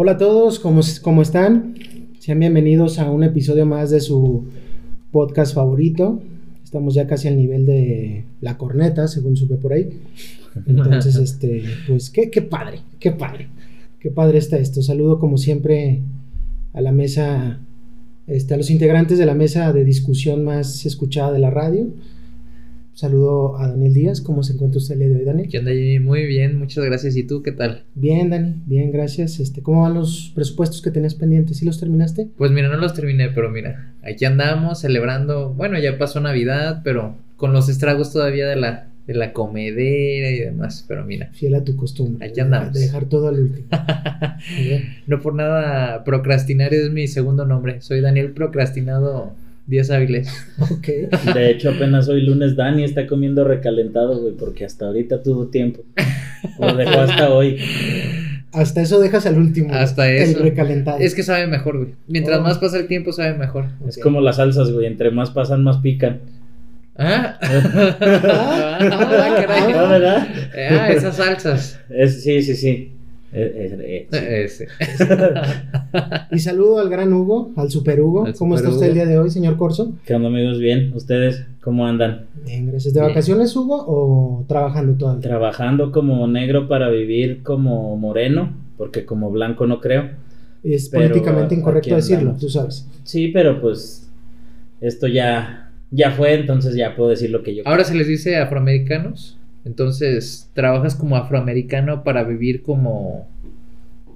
Hola a todos, ¿cómo, cómo están? Sean bienvenidos a un episodio más de su podcast favorito. Estamos ya casi al nivel de la corneta, según supe por ahí. Entonces, este, pues qué, qué padre, qué padre. Qué padre está esto. Saludo como siempre a la mesa, este, a los integrantes de la mesa de discusión más escuchada de la radio. Saludo a Daniel Díaz. ¿Cómo se encuentra usted el día de hoy, Daniel? ¿Qué onda, Jimmy? Muy bien, muchas gracias. ¿Y tú qué tal? Bien, Dani, bien, gracias. Este, ¿Cómo van los presupuestos que tenías pendientes? ¿Sí los terminaste? Pues mira, no los terminé, pero mira, aquí andamos celebrando. Bueno, ya pasó Navidad, pero con los estragos todavía de la, de la comedera y demás. Pero mira, Fiel a tu costumbre. Aquí andamos. De dejar todo al último. No por nada, procrastinar es mi segundo nombre. Soy Daniel Procrastinado Díaz Áviles. ok. De hecho, apenas hoy lunes Dani está comiendo recalentado, güey, porque hasta ahorita tuvo tiempo. Lo dejó hasta hoy. Hasta eso dejas al último. Hasta el eso. recalentado. Es que sabe mejor, güey. Mientras Oh. más pasa el tiempo, sabe mejor. Es como las salsas, güey, entre más pasan, más pican. Ah, Ah, ah, caray. ¿No, verdad? Ah, esas salsas. Es, sí, sí, sí. Eh, eh, eh, sí. Ese. Y saludo al gran Hugo, al super Hugo. Al ¿Cómo super está usted el día de hoy, señor Corso? ¿Qué onda, amigos? Bien. ¿Ustedes cómo andan? Bien, gracias. ¿De Bien. vacaciones, Hugo, o trabajando todavía? Trabajando como negro para vivir como moreno, porque como blanco no creo. Es Pero políticamente incorrecto decirlo, tú sabes. Sí, pero pues esto ya, ya fue, entonces ya puedo decir lo que yo Ahora se les dice afroamericanos. Entonces, trabajas como afroamericano para vivir como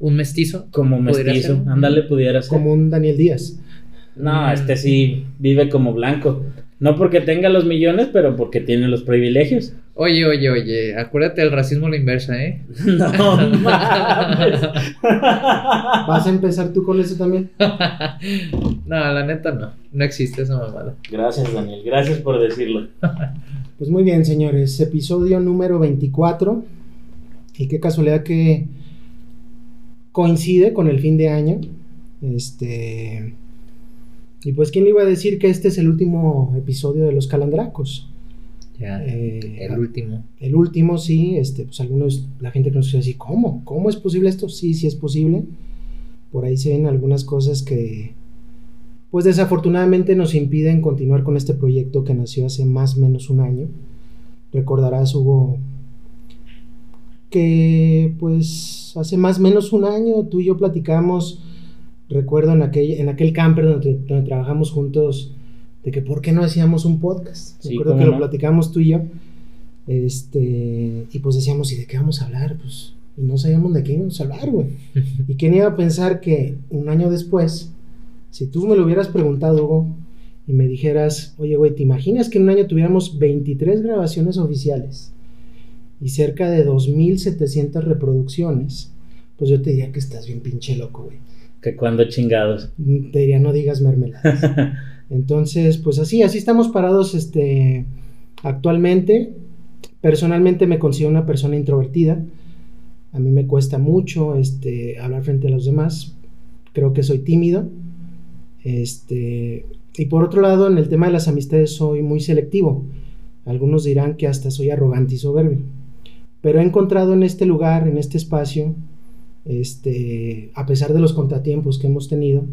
un mestizo. Como ¿Podría mestizo, ándale, pudiera ser. Como un Daniel Díaz. No, este sí vive como blanco. No porque tenga los millones, pero porque tiene los privilegios. Oye, oye, oye, acuérdate del racismo a la inversa, ¿eh? No mames. ¿Vas a empezar tú con eso también? no, la neta no. No existe esa mamada. Gracias, Daniel. Gracias por decirlo. Pues muy bien, señores. Episodio número 24. Y qué casualidad que coincide con el fin de año. Este. Y pues, ¿quién le iba a decir que este es el último episodio de Los Calandracos? Ya. Eh, el último. El último, sí, este, pues algunos, la gente que nos dice así, ¿cómo? ¿Cómo es posible esto? Sí, sí es posible. Por ahí se ven algunas cosas que, pues desafortunadamente nos impiden continuar con este proyecto que nació hace más o menos un año. Recordarás, Hugo, que pues hace más o menos un año tú y yo platicamos, recuerdo en aquel, en aquel camper donde, donde trabajamos juntos, de que por qué no hacíamos un podcast. Sí, Recuerdo que lo platicamos tú y yo. Este, y pues decíamos, ¿y de qué vamos a hablar? Pues, y no sabíamos de qué íbamos a hablar, güey. ¿Y quién iba a pensar que un año después, si tú me lo hubieras preguntado, Hugo, y me dijeras, oye, güey, ¿te imaginas que en un año tuviéramos 23 grabaciones oficiales y cerca de 2.700 reproducciones? Pues yo te diría que estás bien pinche loco, güey. Que cuando chingados. Te diría, no digas mermeladas. Entonces, pues así, así estamos parados este, actualmente. Personalmente me considero una persona introvertida. A mí me cuesta mucho este, hablar frente a los demás. Creo que soy tímido. Este, y por otro lado, en el tema de las amistades soy muy selectivo. Algunos dirán que hasta soy arrogante y soberbio. Pero he encontrado en este lugar, en este espacio, este, a pesar de los contratiempos que hemos tenido,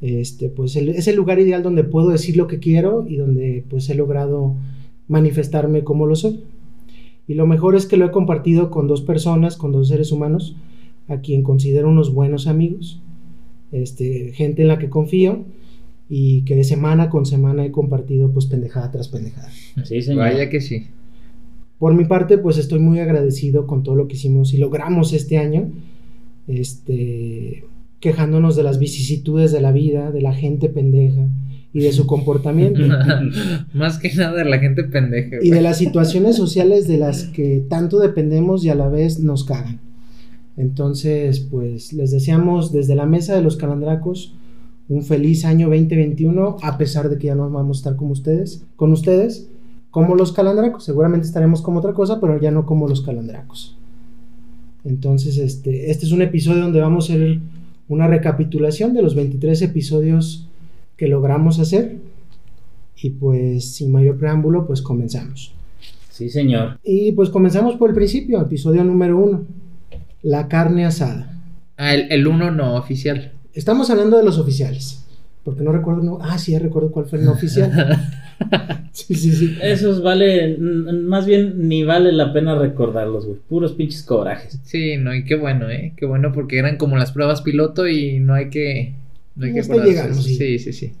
este, pues es el lugar ideal donde puedo decir lo que quiero y donde pues he logrado manifestarme como lo soy. Y lo mejor es que lo he compartido con dos personas, con dos seres humanos, a quien considero unos buenos amigos, este, gente en la que confío y que de semana con semana he compartido pues pendejada tras pendejada. Sí, señor. Vaya que sí. Por mi parte, pues estoy muy agradecido con todo lo que hicimos y logramos este año, este, quejándonos de las vicisitudes de la vida, de la gente pendeja y de su comportamiento Más que nada de la gente pendeja. y de las situaciones sociales de las que tanto dependemos y a la vez nos cagan. Entonces, pues les deseamos desde la mesa de los calandracos un feliz año 2021, a pesar de que ya no vamos a estar como ustedes, con ustedes, como los calandracos. Seguramente estaremos como otra cosa, pero ya no como los calandracos. Entonces, este, este es un episodio donde vamos a hacer una recapitulación de los 23 episodios que logramos hacer. Y pues, sin mayor preámbulo, pues comenzamos. Sí, señor. Y pues comenzamos por el principio, episodio número uno, la carne asada. Ah, el, el uno no oficial. Estamos hablando de los oficiales. Porque no recuerdo. No, ah, sí, ya recuerdo cuál fue el no oficial. sí, sí, sí. Esos vale, más bien ni vale la pena recordarlos, güey. Puros pinches corajes. Sí, no, y qué bueno, ¿eh? Qué bueno porque eran como las pruebas piloto y no hay que... No hay que Hasta llegamos, sí. sí, sí, sí.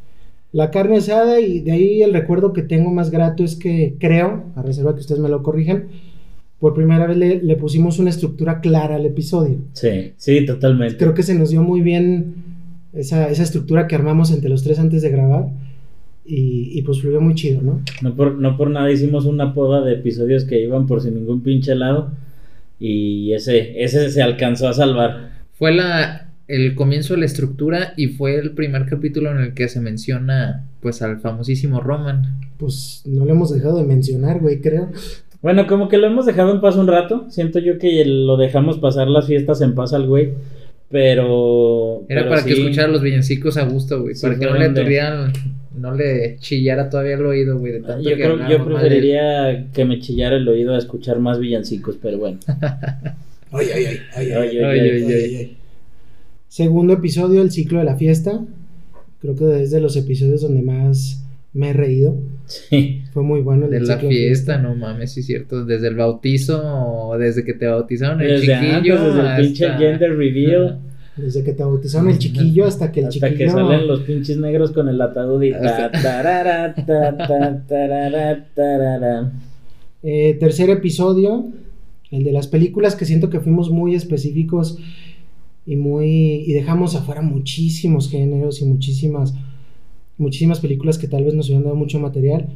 La carne asada y de ahí el recuerdo que tengo más grato es que creo, a reserva que ustedes me lo corrijan, por primera vez le, le pusimos una estructura clara al episodio. Sí, sí, totalmente. Creo que se nos dio muy bien esa, esa estructura que armamos entre los tres antes de grabar y, y pues fluyó muy chido, ¿no? No por, no por nada hicimos una poda de episodios que iban por sin ningún pinche lado. Y ese, ese se alcanzó a salvar. Fue la el comienzo de la estructura y fue el primer capítulo en el que se menciona pues al famosísimo Roman. Pues no lo hemos dejado de mencionar, güey, creo. Bueno, como que lo hemos dejado en paz un rato. Siento yo que lo dejamos pasar las fiestas en paz al güey. Pero. Era pero para que escuchara los villancicos a gusto, güey. Sí, para que no le aturdieran, no le chillara todavía el oído, güey. De tanto Yo que creo preferiría que me chillara el oído a escuchar más villancicos, pero bueno. Ay, ay, ay, ay, ay, Ay, ay, Ay, ay. ay, ay, ay. Segundo episodio, el ciclo de la fiesta. Creo que es de los episodios donde más me he reído. Sí. Fue muy bueno el De la fiesta, no mames, sí es cierto. Desde el bautizo, o desde que te bautizaron el Desde antes, chiquillo. desde el pinche hasta- gender reveal. Desde que te bautizaron el chiquillo hasta que el Hasta chiquillo. que salen los pinches negros con el ataúd y ta, Hasta- tarara, ta, ta, tarara, tarara. Eh, tercer episodio, el de las películas que siento que fuimos muy específicos y muy y dejamos afuera muchísimos géneros y muchísimas muchísimas películas que tal vez nos hubieran dado mucho material.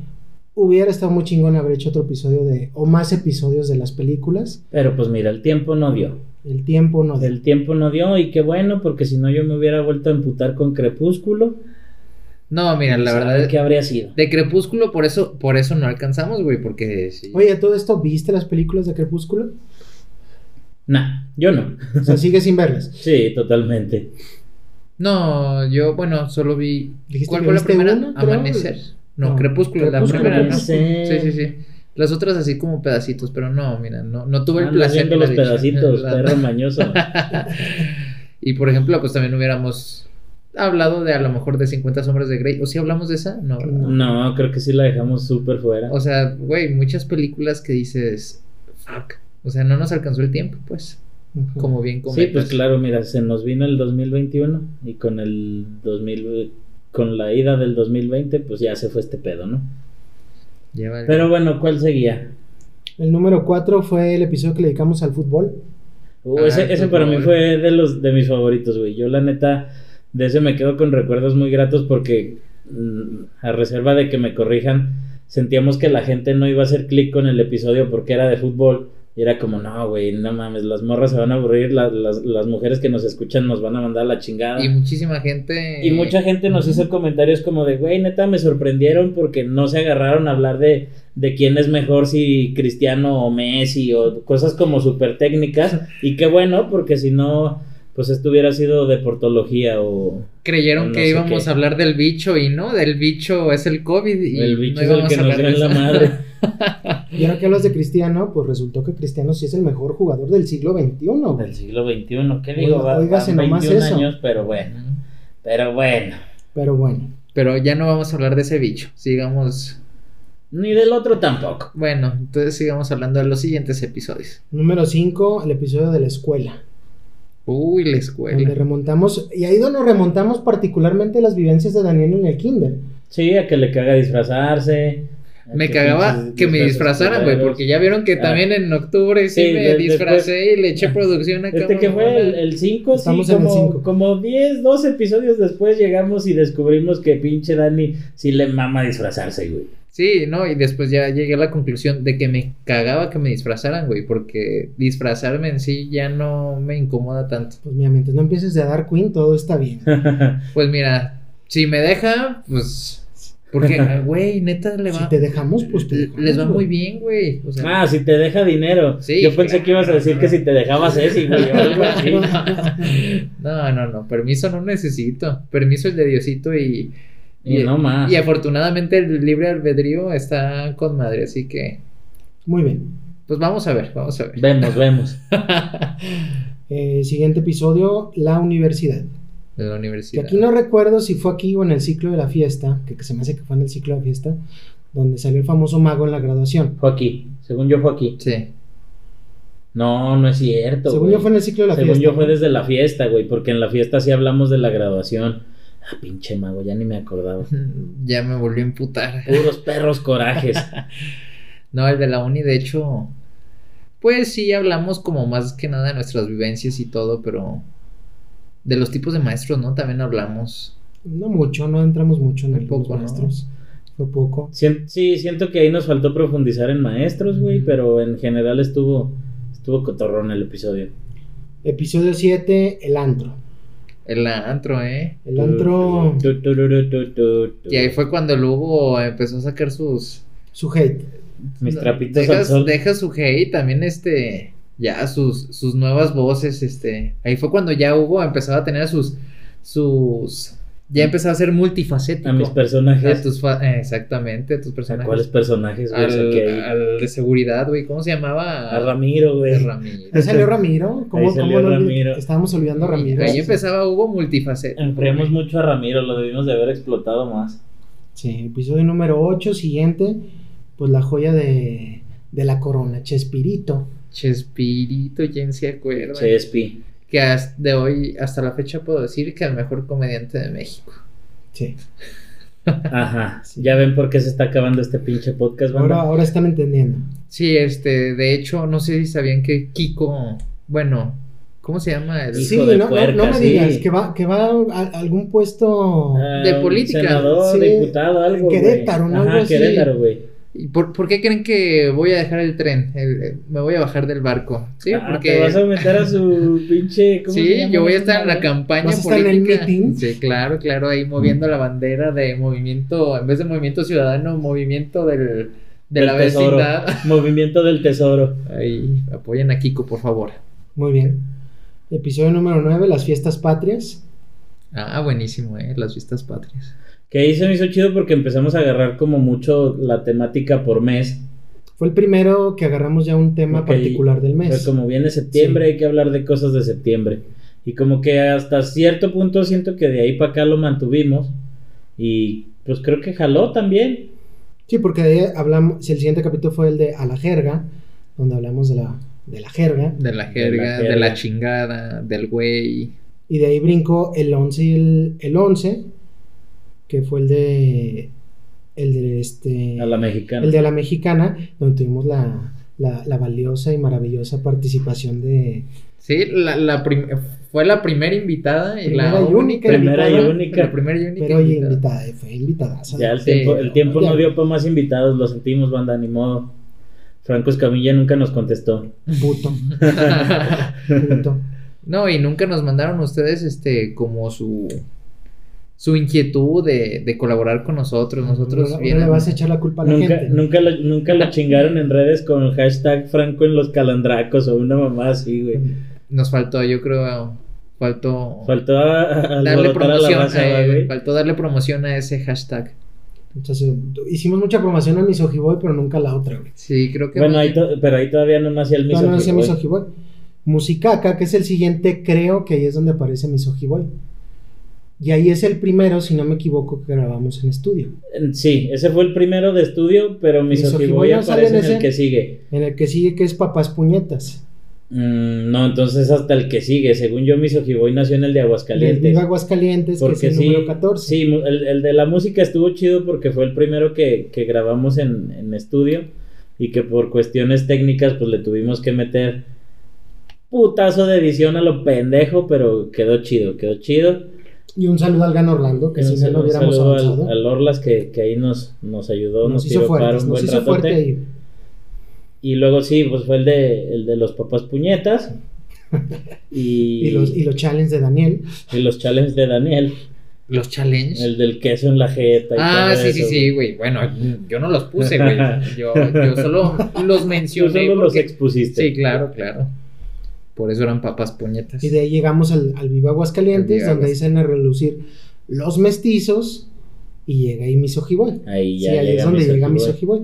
Hubiera estado muy chingón haber hecho otro episodio de o más episodios de las películas. Pero pues mira, el tiempo no dio. El tiempo no. El tiempo no dio y qué bueno, porque si no yo me hubiera vuelto a emputar con Crepúsculo. No, mira, la ¿Sabe verdad. ¿Qué habría sido? De Crepúsculo, por eso, por eso no alcanzamos, güey, porque sí. Oye, ¿todo esto viste las películas de Crepúsculo? Nah, yo no. O sea, sigue sin verlas. Sí, totalmente. No, yo, bueno, solo vi. Dijiste ¿Cuál que fue la primera? creo. Amanecer. No, No, Crepúsculo, la primera, ¿no? Sí, sí, sí. Las otras así como pedacitos, pero no, mira, no, no tuve el placer. la los dicha. pedacitos, La- perro mañoso. y por ejemplo, pues también hubiéramos hablado de a lo mejor de 50 sombras de Grey. ¿O si hablamos de esa? No, ¿verdad? No, creo que sí la dejamos súper fuera. O sea, güey, muchas películas que dices, fuck. O sea, no nos alcanzó el tiempo, pues. Como bien Sí, comentas. pues claro, mira, se nos vino el 2021 y con el 2000, con la ida del 2020, pues ya se fue este pedo, ¿no? Pero bueno, ¿cuál seguía? El número 4 fue el episodio que le dedicamos al fútbol. Uh, Ah, ese, el ese para mí fue de los de mis favoritos, güey. Yo la neta de ese me quedo con recuerdos muy gratos porque mm, a reserva de que me corrijan, sentíamos que la gente no iba a hacer clic con el episodio porque era de fútbol. Y era como, no, güey, no mames, las morras se van a aburrir, la- las, las mujeres que nos escuchan nos van a mandar la chingada. Y muchísima gente. Y mucha gente nos hizo comentarios como de, güey, neta, me sorprendieron porque no se agarraron a hablar de, de quién es mejor, si Cristiano o Messi o cosas como súper técnicas. Y qué bueno, porque si no, pues esto hubiera sido deportología o... creyeron no que íbamos qué. a hablar del bicho y no, del bicho es el COVID y el bicho no es el que nos de en la madre. Y ahora que hablas de Cristiano, pues resultó que Cristiano sí es el mejor jugador del siglo XXI. güey. Del siglo XXI, ¿qué digo? Oiga- Va- óigase van nomás 21 eso. años, pero bueno, pero bueno. Pero bueno, Pero ya no vamos a hablar de ese bicho. Sigamos. Ni del otro tampoco. Bueno, entonces sigamos hablando de los siguientes episodios. número 5, el episodio de la escuela. Uy, la Donde escuela. remontamos, y ahí donde nos remontamos particularmente las vivencias de Daniel en el kinder. Sí, a que le caga disfrazarse. A Me cagaba que me disfrazaran, güey, porque ya vieron que Ah. también en octubre sí, Sí, me de- disfracé y le eché producción acá. Este que fue el 5, sí, Estamos en el como, cinco. como 10, 12 episodios después llegamos y descubrimos que pinche Dani sí le mama disfrazarse, güey. Sí, no, y después ya llegué a la conclusión de que me cagaba que me disfrazaran, güey, porque disfrazarme en sí ya no me incomoda tanto. Pues mira, mientras no empieces a dar Queen, todo está bien. Pues mira, si me deja, pues. Porque, güey, neta le va. Si te dejamos, pues te dejamos, Les va muy bien, güey. O sea, ah, si te deja dinero. Sí, Yo pensé que ibas a decir que si te dejabas ese, güey, no, no, no. Permiso no necesito. Permiso el de Diosito y. Y no más. Y afortunadamente el libre albedrío está con madre, así que. Muy bien. Pues vamos a ver, vamos a ver. Vemos, vemos. Eh, siguiente episodio, la universidad. De la Que universidad. aquí no recuerdo si fue aquí o en el ciclo de la fiesta, que, que se me hace que fue en el ciclo de la fiesta, donde salió el famoso mago en la graduación. Fue aquí. Según yo fue aquí. Sí. No, no es cierto. Según güey. yo fue en el ciclo de la Según fiesta. yo fue desde la fiesta, güey, porque en la fiesta sí hablamos de la graduación. Ah, pinche mago, ya ni me acordaba. Ya me volvió a emputar. Puros perros corajes. No, el de la uni, de hecho, pues sí hablamos como más que nada de nuestras vivencias y todo, pero de los tipos de maestros, ¿no? También hablamos. No mucho, no entramos mucho en el poco, ¿no? maestros. Fue poco. Sien- sí, siento que ahí nos faltó profundizar en maestros, güey, pero en general estuvo estuvo cotorrón el episodio. Episodio 7, el antro. El antro, ¿eh? El antro, Tu, tu, tu, tu, tu, tu. Y ahí fue cuando el Hugo empezó a sacar sus... su hate. Mis trapitos deja, al sol. deja su hate, también este... Ya sus, sus nuevas voces, este... Ahí fue cuando ya Hugo empezaba a tener sus... Sus... Ya empezaba a ser multifacético. A mis A personajes. tus fa- eh, exactamente, a tus ¿A personajes. cuáles personajes, güey? Al, al de seguridad, güey. ¿Cómo se llamaba? A Ramiro, güey. Ramiro. Ahí salió Ramiro. ¿Cómo, Ahí salió cómo Ramiro. Estábamos olvidando a Ramiro. Ahí empezaba Hugo multifacético. Enfriamos mucho a Ramiro, lo debimos de haber explotado más. Sí, episodio número 8, siguiente. Pues la joya de, de la corona, Chespirito. Chespirito, ¿quién se acuerda? Chespi. Que hasta de hoy, hasta la fecha puedo decir que el mejor comediante de México. Sí. Ajá. Sí. Ya ven por qué se está acabando este pinche podcast, banda? Ahora, ahora están entendiendo. Sí, este, de hecho, no sé si sabían que Kiko, bueno, ¿cómo se llama? El, Hijo Sí, de no, no- puerca, no me sí. digas que va, que va a algún puesto. Ah, de política. Senador, Sí. diputado, algo. Querétaro, ¿no? Ajá, Algo así. Querétaro, güey. ¿Y ¿Por, por qué creen que voy a dejar el tren? El- el- me voy a bajar del barco. Sí, Ah, porque... Te vas a meter a su pinche. ¿cómo se Sí, llama yo voy a estar en la campaña ¿Vas a estar en el meeting? Sí, claro, claro, ahí moviendo la bandera de movimiento, en vez de movimiento ciudadano, movimiento del, de Del la tesoro. vecindad. Movimiento del tesoro. Ahí, apoyen a Kiko, por favor. Muy bien. Episodio número 9, las fiestas patrias. Ah, buenísimo, eh, las fiestas patrias. Que ahí se me hizo chido porque empezamos a agarrar como mucho la temática por mes. Fue el primero que agarramos ya un tema particular del mes. Fue como viene septiembre, Sí. hay que hablar de cosas de septiembre. Y como que hasta cierto punto siento que de ahí para acá lo mantuvimos. Y pues creo que jaló también. Sí, porque de ahí hablamos, el siguiente capítulo fue el de A la jerga, donde hablamos de la, de la jerga. De la jerga, de la, jerga. chingada, del güey. Y de ahí brincó el 11 y el, el 11, que fue el de. El de este. A la mexicana. el de la mexicana, donde tuvimos la, la, la valiosa y maravillosa participación de. Sí, la, la prim- fue la primera invitada y Primera la y única Primera y única. La primera y única Pero invitada. invitada, fue invitada. Ya el Sí, tiempo, el tiempo ya. no dio para más invitados, lo sentimos, banda, ni modo. Franco Escamilla nunca nos contestó. Puto. puto. No, y nunca nos mandaron ustedes este como su su inquietud de, de colaborar con nosotros. Nosotros ahora le vas a echar la culpa a la Nunca, gente. nunca, lo, nunca lo chingaron en redes con el hashtag Franco en los calandracos o una mamá así, güey. nos faltó, yo creo, faltó Faltó a, a darle a promoción, raza, eh, güey. faltó darle promoción a ese hashtag. Entonces, hicimos mucha promoción a Misogiboy, pero nunca a la otra, güey. Sí, creo que Bueno, ahí pero ahí todavía no nacía el Todavía no mismo. decía Misogiboy. Musicaca, que es el siguiente, creo que ahí es donde aparece Misogiboy. Y ahí es el primero, si no me equivoco, que grabamos en estudio. Sí, ese fue el primero de estudio, pero Misogiboy Misogiboy no sale aparece en en el ese. que sigue. En el que sigue, que es Papás Puñetas. Mm, no, entonces hasta el que sigue. Según yo, Misogiboy nació en el de Aguascalientes. Viva Aguascalientes, que es Porque el sí, número 14. sí, el, el de la música estuvo chido porque fue el primero que, que grabamos en, en estudio y que por cuestiones técnicas pues le tuvimos que meter putazo de edición a lo pendejo, pero quedó chido, quedó chido. Y un saludo al Gan Orlando, que si no lo hubiéramos saludo avanzado. al, al Orlas que, que ahí nos, nos ayudó, nos, nos hizo fuertes, un nos buen hizo fuerte ratote. ahí. Y luego sí, pues fue el de, el de los papás puñetas. y, Y los, y los challenges de Daniel. y los challenges de Daniel. los challenge. El del queso en la jeta. y Ah, todo sí, sí, eso, sí, güey. Bueno, yo no los puse, güey. Yo, yo solo los Tú mencioné. solo los expusiste. Sí, claro, claro. Por eso eran papas puñetas. Y de ahí llegamos al, al Viva Aguascalientes, Al Viva donde dicen a relucir los mestizos. Y llega ahí Misogiboy. Ahí Sí, ya ahí es donde Misogi llega Boy. Misogiboy.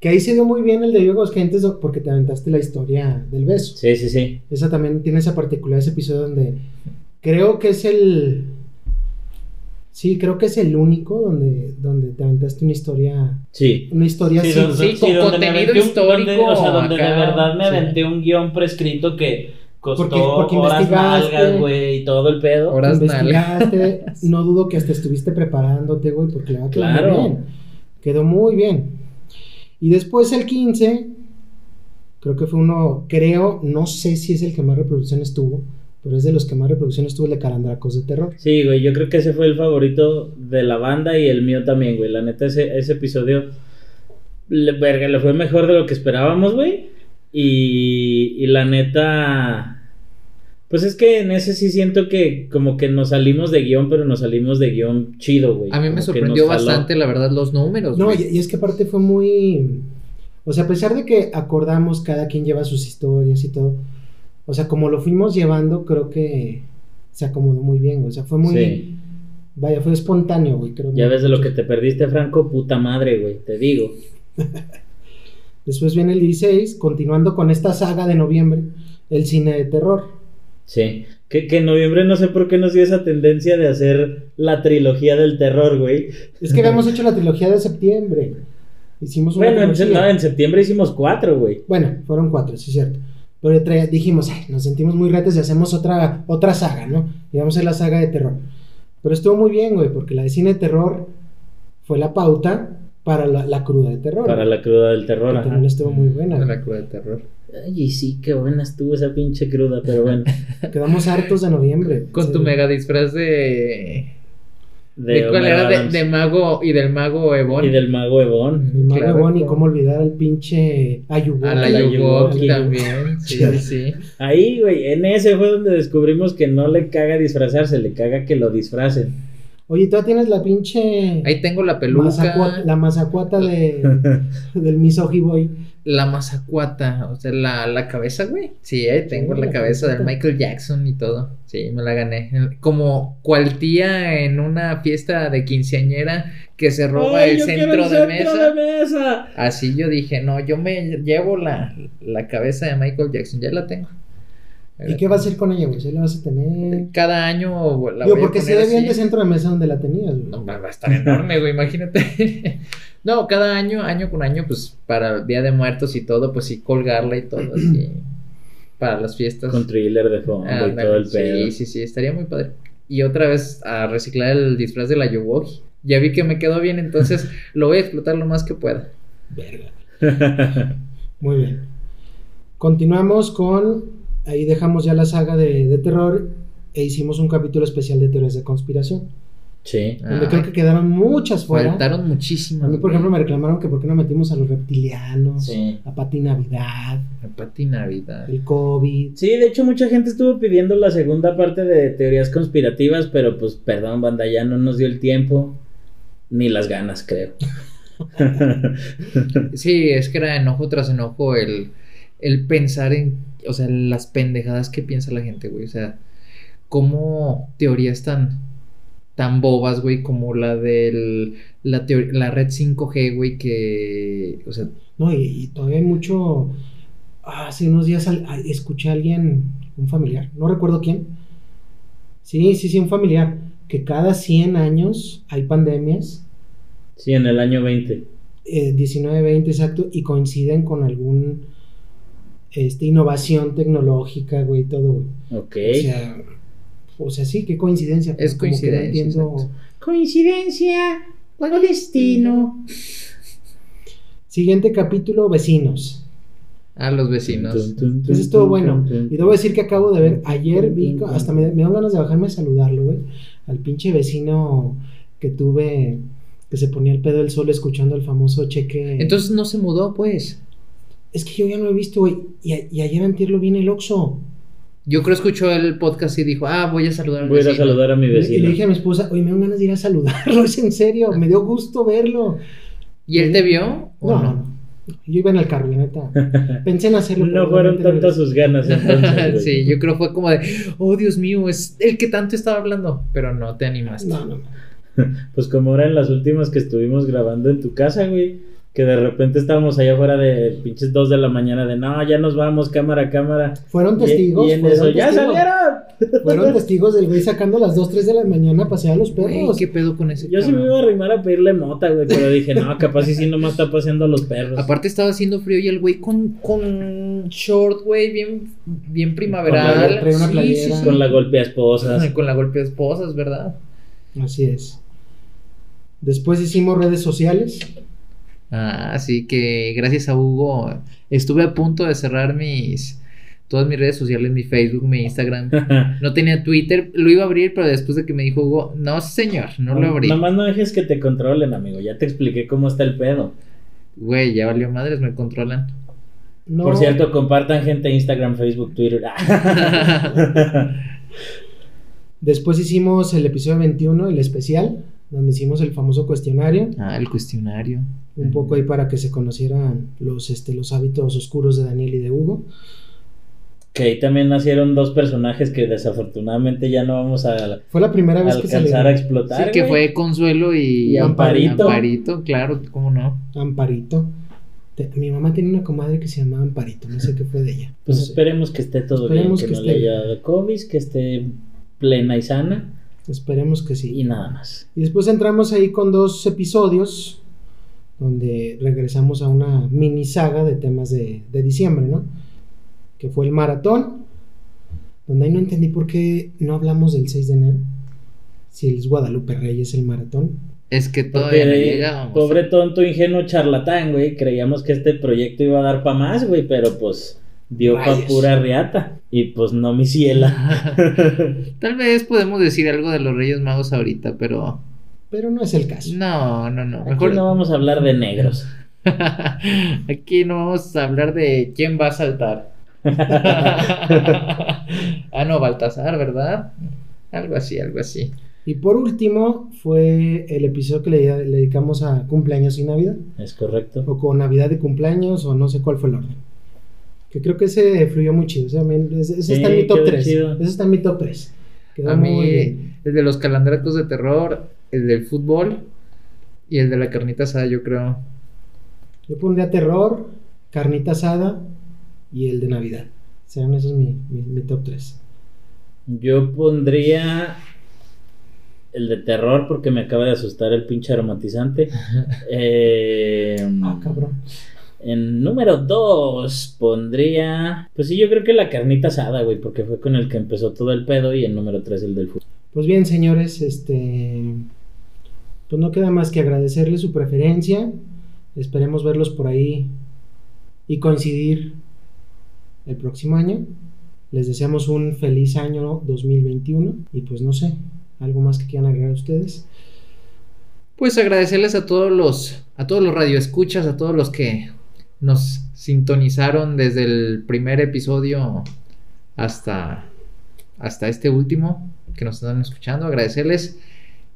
Que ahí se dio muy bien el de Viejos Gentes porque te aventaste la historia del beso. Sí, sí, sí. Esa también tiene esa particularidad, ese episodio donde creo que es el... Sí, creo que es el único donde, donde te aventaste una historia... Sí. Una historia Sí, sí, con me contenido histórico donde- o sea, donde de verdad me sí. aventé un guion prescrito que costó Porque- porque horas investigaste. nalgas, güey, y todo el pedo. Horas investigaste, no dudo que hasta estuviste preparándote, güey, porque le va a quedar Claro. bien. Quedó muy bien. Y después el 15, creo que fue uno, creo, no sé si es el que más reproducciones tuvo, pero es de los que más reproducciones tuvo el de Carandracos de Terror. Sí, güey, yo creo que ese fue el favorito de la banda y el mío también, güey. La neta, ese, ese episodio, le, verga, le fue mejor de lo que esperábamos, güey. Y, y la neta, pues es que en ese sí siento que como que nos salimos de guion, pero nos salimos de guion chido, güey. A mí me sorprendió bastante, la verdad, los números. No, güey. y, y es que aparte fue muy... O sea, a pesar de que acordamos cada quien lleva sus historias y todo, o sea, como lo fuimos llevando, creo que se acomodó muy bien, o sea, fue muy... Sí. Vaya, fue espontáneo, güey, creo. Ya ves de lo que te perdiste, Franco, puta madre, güey, te digo. Después viene el 16, continuando con esta saga de noviembre, el cine de terror. Sí. Que, que en noviembre no sé por qué nos dio esa tendencia de hacer la trilogía del terror, güey. Es que habíamos hecho la trilogía de septiembre. Hicimos una Bueno, en, no, septiembre hicimos cuatro, güey. Bueno, fueron cuatro, sí es cierto. Pero dijimos, "Ay, nos sentimos muy retes y hacemos otra, otra saga, ¿no? Y vamos a hacer la saga de terror. Pero estuvo muy bien, güey, porque la de cine de terror fue la pauta para la, la cruda de terror. Para la cruda del terror, que ajá. también estuvo muy buena. Güey. la cruda de terror. Ay, y sí, qué buena estuvo esa pinche cruda, pero bueno. Quedamos hartos de noviembre. Con Sí. tu mega disfraz de. De, ¿De, cuál era? De, mago y del mago Ebon. Y del mago Ebon. El mago Claro, Ebon y cómo olvidar al pinche Ayubo. A la La Yugoki Yugoki. también. Sí, sí. Ahí, güey, en ese fue donde descubrimos que no le caga disfrazarse, le caga que lo disfracen. Oye, tú tienes la pinche. Ahí tengo la peluca. mazacuata- la mazacuata de, del Misogi Boy. La mazacuata. O sea, la, la cabeza, güey. Sí, ahí tengo Sí, la la cabeza del. Michael Jackson y todo. Sí, me la gané. Como cual tía en una fiesta de quinceañera que se roba ¡Ay, el centro, el de, centro mesa. de mesa! Así yo dije, no, yo me llevo la, la cabeza de Michael Jackson, ya la tengo. ¿Y qué vas a hacer con ella, güey? ¿Sí la vas a tener? Cada año la Digo, voy a porque se poner ve bien de centro de mesa donde la tenías, güey. No, va a estar enorme, güey, imagínate. no, cada año, año con año, pues para el Día de Muertos y todo, pues sí, colgarla y todo así. Para las fiestas. Con thriller de fondo y Ándale, todo el pedo. Sí, sí, sí, estaría muy padre. Y otra vez a reciclar el disfraz de la Yuwoki. Ya vi que me quedó bien, entonces lo voy a explotar lo más que pueda. Verga. Muy bien. Continuamos con. Ahí dejamos ya la saga de, de terror e hicimos un capítulo especial de teorías de conspiración. sí. Donde Ah, creo que quedaron muchas fuera. Faltaron muchísimas. A mí, por ejemplo, me reclamaron que por qué no metimos a los reptilianos, Sí. a Pati Navidad, Pati Navidad. el COVID. Sí, de hecho mucha gente estuvo pidiendo la segunda parte de teorías conspirativas, pero pues perdón, banda, ya no nos dio el tiempo ni las ganas, creo. Sí, es que era enojo tras enojo el, el pensar en, o sea, las pendejadas que piensa la gente, güey. O sea, como teorías tan, tan bobas, güey, como la del, la, la red 5G, güey, que, o sea, No, y, y todavía hay mucho. ah, Hace unos días al- a- escuché a alguien, un familiar, no recuerdo quién. Sí, sí, sí, un familiar. Que cada 100 años hay pandemias, Sí, en el año 20. eh, 19, 20 exacto, y coinciden con algún. Este, innovación tecnológica, güey, todo, güey. Ok. O sea, o sea, sí, qué coincidencia. Es como que no coincidencia, entiendo-. Coincidencia o destino. Siguiente capítulo, vecinos. a los vecinos. Ese estuvo bueno. Y debo decir que acabo de ver, ayer vi, hasta me, me dan ganas de bajarme a saludarlo, güey. Al pinche vecino que tuve, que se ponía el pedo del sol escuchando el famoso cheque. Entonces no se mudó, pues. Es que yo ya no lo he visto, güey. Y, a- y ayer antier lo vi en el Oxxo. Yo creo que escuchó el podcast y dijo, ah, voy a saludar al Voy a ir a vecino. saludar a mi le- Y vecino. le dije a mi esposa, oye, me dan ganas de ir a saludarlo, es en serio, me dio gusto verlo. ¿Y él te vio? ¿o No, no, no. Yo iba en el carro, la neta. Pensé en hacerlo. No fueron tantas sus ganas entonces. sí, yo creo fue como de, oh Dios mío, es el que tanto estaba hablando, pero no te animaste. No, no, no. Pues como eran las últimas que estuvimos grabando en tu casa, güey. Que de repente estábamos allá afuera de pinches 2 de la mañana de no, ya nos vamos, cámara, cámara. Fueron testigos. Y, en fueron eso, ¡ya salieron! Fueron testigos del güey sacando a las 2, 3 de la mañana a pasear a los Güey, perros. ¿qué pedo con ese Yo sí me iba a arrimar a pedirle mota, güey, pero dije, no, capaz y sí nomás está paseando a los perros. Aparte estaba haciendo frío y el güey con, con short, güey, bien, bien Con primaveral. la- trae una playera. Con la golpea esposas. Con la golpe de esposas, ¿verdad? Así es. Después hicimos redes sociales. Ah, sí, que gracias a Hugo estuve a punto de cerrar mis todas mis redes sociales, mi Facebook, mi Instagram. No tenía Twitter, lo iba a abrir, pero después de que me dijo Hugo, no señor, no lo abrí. Nomás no dejes que te controlen, amigo. Ya te expliqué cómo está el pedo. Güey, ya valió madres, me controlan. No, Por cierto, compartan gente Instagram, Facebook, Twitter. Después hicimos el episodio 21, el especial, donde hicimos el famoso cuestionario. Ah, el cuestionario. Un poco ahí para que se conocieran los, este, los hábitos oscuros de Daniel y de Hugo. que ahí también nacieron dos personajes que desafortunadamente ya no vamos a Fue la primera vez que se alcanzar a le explotar. Sí, que güey. fue Consuelo y, Y Amparito. Amparito, claro, cómo no. Amparito. Mi mamá tenía una comadre que se llamaba Amparito, no sé qué fue de ella. Pues No sé. esperemos que esté todo Esperemos bien, que, que no le esté haya dado COVID, que esté plena y sana Esperemos que sí. y nada más. Y después entramos ahí con dos episodios donde regresamos a una mini saga de temas de, de diciembre, ¿no? Que fue el maratón, donde ahí no entendí por qué no hablamos del 6 de enero, si es Guadalupe Reyes el maratón. Es que Porque todavía no eh, llegábamos. pobre tonto ingenuo charlatán, güey, creíamos que este proyecto iba a dar para más, güey, pero pues dio pa' Rayos. pura riata y pues no mi ciela. Tal vez podemos decir algo de los Reyes Magos ahorita, pero Pero no es el caso. no, no, no. Aquí Mejor no vamos a hablar de negros. Aquí no vamos a hablar de quién va a saltar. ah, no, Baltasar, ¿verdad? Algo así, algo así. Y por último fue el episodio que le, le dedicamos a cumpleaños y Navidad, Es correcto. o con Navidad de cumpleaños, o no sé cuál fue el orden. Que creo que ese fluyó muy chido. Ese, ese- ese Sí, está en mi top quedó 3. chido. Ese está en mi top 3. Quedó A muy mí, el de los calandracos de terror, el del fútbol y el de la carnita asada, yo creo. Yo pondría terror, carnita asada y el de Navidad. Serán esos mi, mi, mi top 3. Yo pondría el de terror porque me acaba de asustar el pinche aromatizante. Eh, Ah, cabrón. En número 2 pondría. Pues sí, yo creo que la carnita asada, güey, porque fue con el que empezó todo el pedo. Y en número 3 el del fútbol. Pues bien, señores, este. Pues no queda más que agradecerles su preferencia. Esperemos verlos por ahí y coincidir el próximo año. Les deseamos un feliz año 2021. Y pues no sé, algo más que quieran agregar ustedes. Pues agradecerles a todos los, a todos los radioescuchas, a todos los que nos sintonizaron desde el primer episodio hasta, hasta este último que nos están escuchando. Agradecerles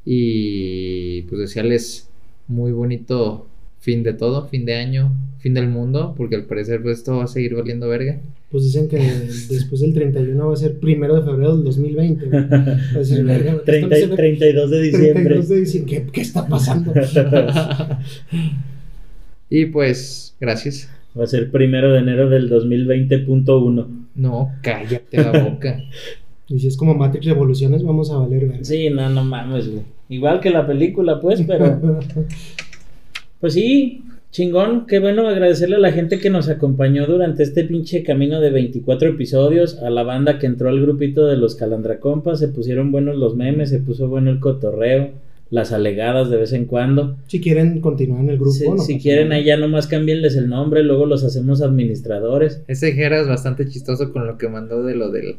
y pues desearles muy bonito fin de todo, fin de año, fin del mundo, porque al parecer pues esto va a seguir valiendo verga. Pues dicen que después del 31 va a ser primero de febrero del 2020. güey. Va a decir, "Verga, esto no 30 se ve- 32 de diciembre. 32 de diciembre. ¿Qué, qué está pasando? y pues gracias. Va a ser primero de enero del 2020.1. No, cállate la boca. Y si es como Matrix Revoluciones, vamos a valer verga. Sí, no, no mames, güey. Igual que la película, pues, pero. Pues sí, chingón, qué bueno agradecerle a la gente que nos acompañó durante este pinche camino de 24 episodios, a la banda que entró al grupito de los Calandracompas, se pusieron buenos los memes, se puso bueno el cotorreo, las alegadas de vez en cuando. Si quieren continuar en el grupo, Si, no si pasa quieren ahí ya nomás cámbienles el nombre, luego los hacemos administradores. Ese Jera es bastante chistoso con lo que mandó de lo del.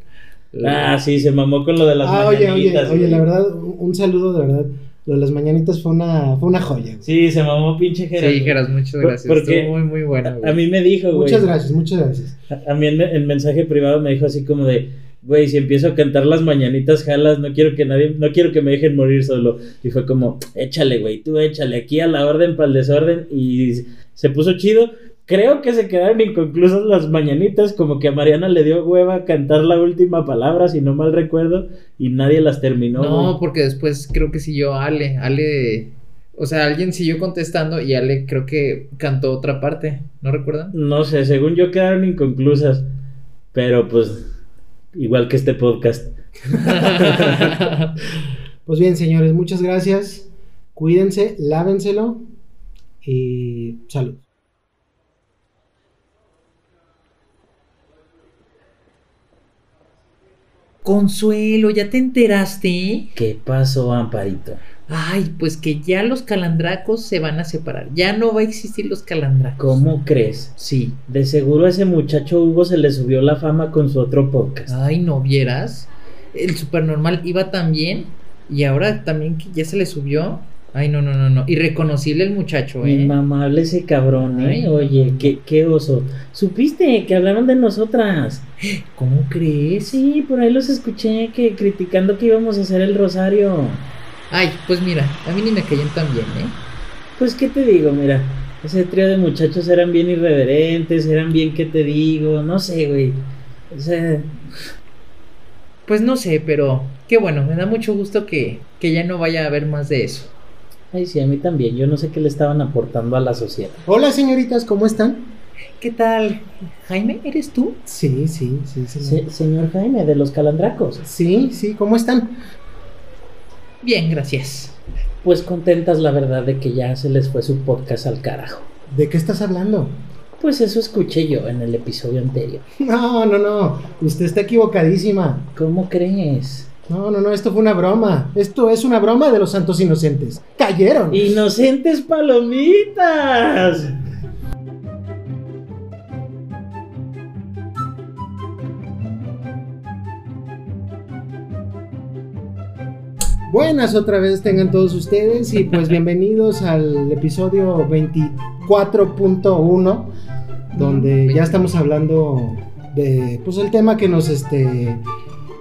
Ah, sí, se mamó con lo de las Ah, oye, oye, mañanitas. oye, la verdad, un saludo de verdad. Lo de las mañanitas fue una, fue una joya. güey. Sí, se mamó pinche Geras. Sí. Geras, muchas Por- gracias. porque Estuvo muy, muy bueno. A, güey. a mí me dijo, güey. Muchas gracias, muchas gracias. A, a mí en, en mensaje privado me dijo así como de, güey, si empiezo a cantar las mañanitas jalas, no quiero que nadie, no quiero que me dejen morir solo. Y fue como, échale, güey, tú échale aquí a la orden para el desorden. Y se puso chido. Creo que se quedaron inconclusas las mañanitas, como que a Mariana le dio hueva cantar la última palabra, si no mal recuerdo, y nadie las terminó. No, güey. porque después creo que siguió Ale. Ale. O sea, alguien siguió contestando y Ale creo que cantó otra parte, ¿no recuerdan? No sé, según yo quedaron inconclusas. Pero pues, igual que este podcast. Pues bien, señores, muchas gracias. Cuídense, lávenselo y salud. Consuelo, ¿ya te enteraste? ¿Qué pasó, Amparito? Ay, pues que ya los calandracos se van a separar. Ya no va a existir los calandracos. ¿Cómo crees? Sí. De seguro a ese muchacho Hugo se le subió la fama con su otro podcast. Ay, ¿no vieras? El supernormal iba tan bien y ahora también que ya se le subió. Ay, no, no, no, no. Irreconocible el muchacho, ¿eh? Inmamable ese cabrón, ¿eh? Ay. Oye, qué, qué oso. ¿Supiste que hablaron de nosotras? ¿Cómo crees? Sí, por ahí los escuché que criticando que íbamos a hacer el rosario. Ay, pues mira, a mí ni me caían tan bien, ¿eh? Pues, ¿qué te digo? Mira, ese trío de muchachos eran bien irreverentes, eran bien, ¿qué te digo? No sé, güey. O sea, Pues no sé, pero qué bueno, me da mucho gusto que, que ya no vaya a haber más de eso. Ay, sí, a mí también. Yo no sé qué le estaban aportando a la sociedad. Hola, señoritas, ¿cómo están? ¿Qué tal? Jaime, ¿eres tú? Sí, sí, sí, sí. Se- señor Jaime, de los calandracos. Sí, sí, ¿cómo están? Bien, gracias. Pues contentas, la verdad, de que ya se les fue su podcast al carajo. ¿De qué estás hablando? Pues eso escuché yo en el episodio anterior. No, no, no. Usted está equivocadísima. ¿Cómo crees? No, no, no, esto fue una broma. Esto es una broma de los santos inocentes. ¡Cayeron! ¡Inocentes palomitas! Buenas otra vez tengan todos ustedes y pues bienvenidos al episodio 24.1 donde ya estamos hablando de pues el tema que nos este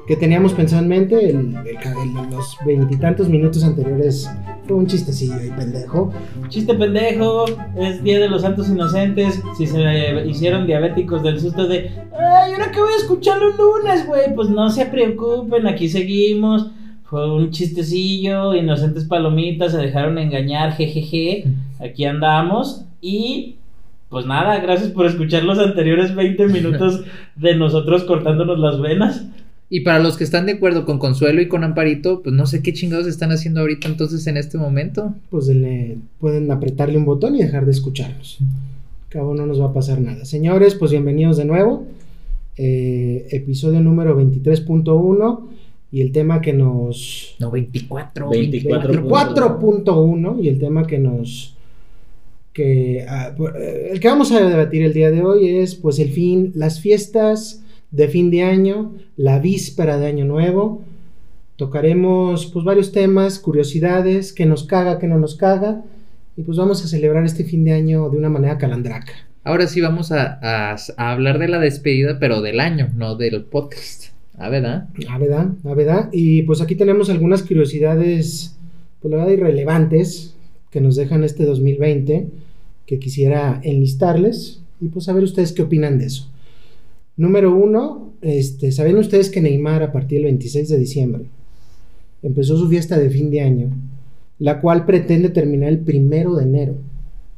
que teníamos pensado en mente el, el el- los veintitantos minutos anteriores fue un chistecillo y pendejo Chiste pendejo, es Día de los Santos Inocentes. Si se hicieron diabéticos del susto de, ay, ¿ahora qué voy a escuchar los lunes, güey? Pues no se preocupen, aquí seguimos. Fue un chistecillo, inocentes palomitas, se dejaron engañar, jejeje. Aquí andamos. Y pues nada, gracias por escuchar los anteriores 20 minutos de nosotros cortándonos las venas. Y para los que están de acuerdo con Consuelo y con Amparito, pues no sé qué chingados están haciendo ahorita entonces en este momento. pues le pueden apretarle un botón y dejar de escucharnos cabo no nos va a pasar nada señores pues bienvenidos de nuevo Eh, episodio número 23.1 y el tema que nos No, 24. 24. 4.1 y el tema que nos que ah, eh, el que vamos a debatir el día de hoy es pues el fin las fiestas de fin de año la víspera de año nuevo tocaremos pues varios temas curiosidades que nos caga que no nos caga y pues vamos a celebrar este fin de año de una manera calandraca Ahora sí vamos a, a- a hablar de la despedida, pero del año, no del podcast. Ah, ¿verdad? Ah, ¿verdad? Ah, ¿verdad? Y pues aquí tenemos algunas curiosidades, pues la verdad, irrelevantes que nos dejan este 2020 que quisiera enlistarles y pues a ver ustedes qué opinan de eso. Número uno, este, ¿saben ustedes que Neymar a partir del 26 de diciembre empezó su fiesta de fin de año, la cual pretende terminar el primero de enero?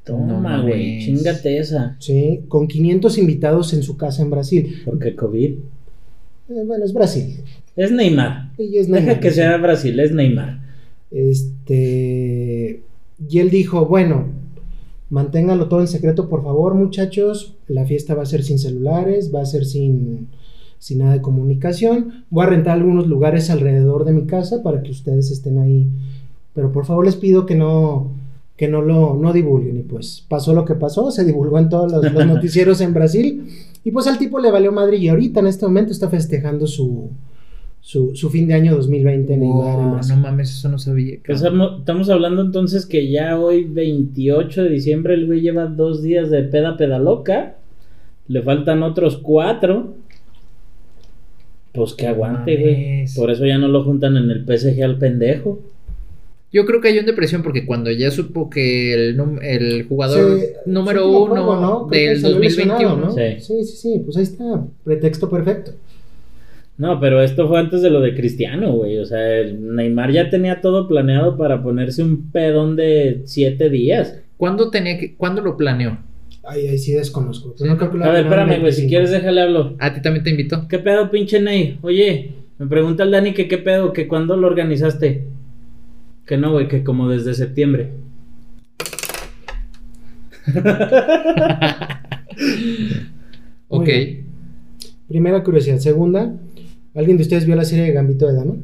Toma, güey, chingate esa. ¿sí? Con 500 invitados en su casa en Brasil. Porque COVID. Eh, bueno, es Brasil. Es Neymar. Y es Deja Neymar, que sí. sea Brasil, es Neymar. Este. Y él dijo: Bueno, manténganlo todo en secreto, por favor, muchachos. La fiesta va a ser sin celulares, va a ser sin, sin nada de comunicación. Voy a rentar algunos lugares alrededor de mi casa para que ustedes estén ahí. Pero por favor, les pido que no. Que no lo no divulguen. Y pues pasó lo que pasó, se divulgó en todos los, los noticieros en Brasil. Y pues al tipo le valió madre. Y ahorita en este momento está festejando su, su, su fin de año 2020 Neymar en Brasil. no mames, eso no sabía. Pues, estamos- estamos hablando entonces que ya hoy, 28 de diciembre, el güey lleva dos días de peda pedaloca. Le faltan otros cuatro. Pues que aguante, güey. Por eso ya no lo juntan en el PSG al pendejo. Yo creo que hay una depresión porque cuando ya supo que el, el jugador número uno juego, ¿no? Del salió 2021 lesionado, ¿no? Sí. Sí, sí, sí, pues ahí está, pretexto perfecto. No, pero esto fue antes de lo de Cristiano, güey. O sea, el Neymar ya tenía todo planeado para ponerse un pedón de siete días. ¿Cuándo tenía que, cuándo lo planeó? Ay, ahí sí desconozco. Sí. No A ver, espérame, güey. Si 25. quieres, déjale hablo. ¿A ti también te invitó? ¿Qué pedo, pinche Ney? Oye, me pregunta el Dani que qué pedo, que cuándo lo organizaste. Que no, güey, que como desde septiembre. Ok. Primera curiosidad. Segunda, ¿alguien de ustedes vio la serie de Gambito de Dama?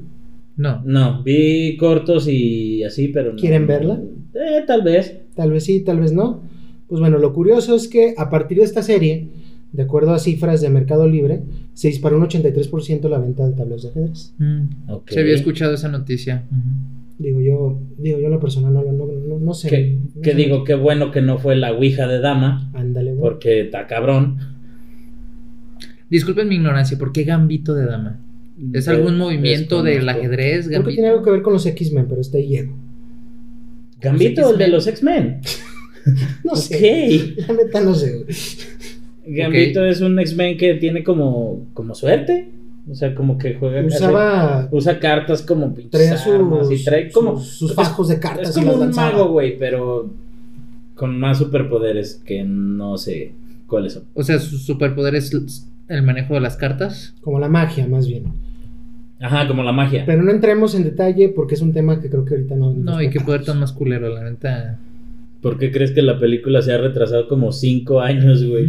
No. No, vi cortos y así, pero no. ¿Quieren verla? Eh, tal vez. Tal vez sí, tal vez no. Pues bueno, lo curioso es que a partir de esta serie, de acuerdo a cifras de Mercado Libre, se disparó un 83% la venta de tableros de ajedrez. Mm. Ok. Se había escuchado esa noticia. Digo yo, digo yo la persona no, no, no, no sé. Que, No que sé. digo, qué bueno que no fue la Ouija de Dama, Ándale, güey. porque está cabrón. Disculpen mi ignorancia, ¿por qué gambito de dama? ¿Es algún movimiento del ajedrez? Creo que tiene algo que ver con los X-Men, pero está ahí llego. Gambito, el de los X-Men. No sé. La neta no sé, güey. Gambito es un X-Men que tiene como, como suerte. O sea, como que juega. Usaba. hace- usa cartas como pinches sus, y trae como. sus, sus fajos de cartas. Es y como las un lanzaba. mago, güey, pero con más superpoderes que no sé cuáles son. O sea, su superpoder es el manejo de las cartas. Como la magia, más bien. Ajá, como la magia. Pero no entremos en detalle porque es un tema que creo que ahorita no. No, y qué poder tan más culero, la neta. ¿Por qué crees que la película se ha retrasado como 5 años, güey?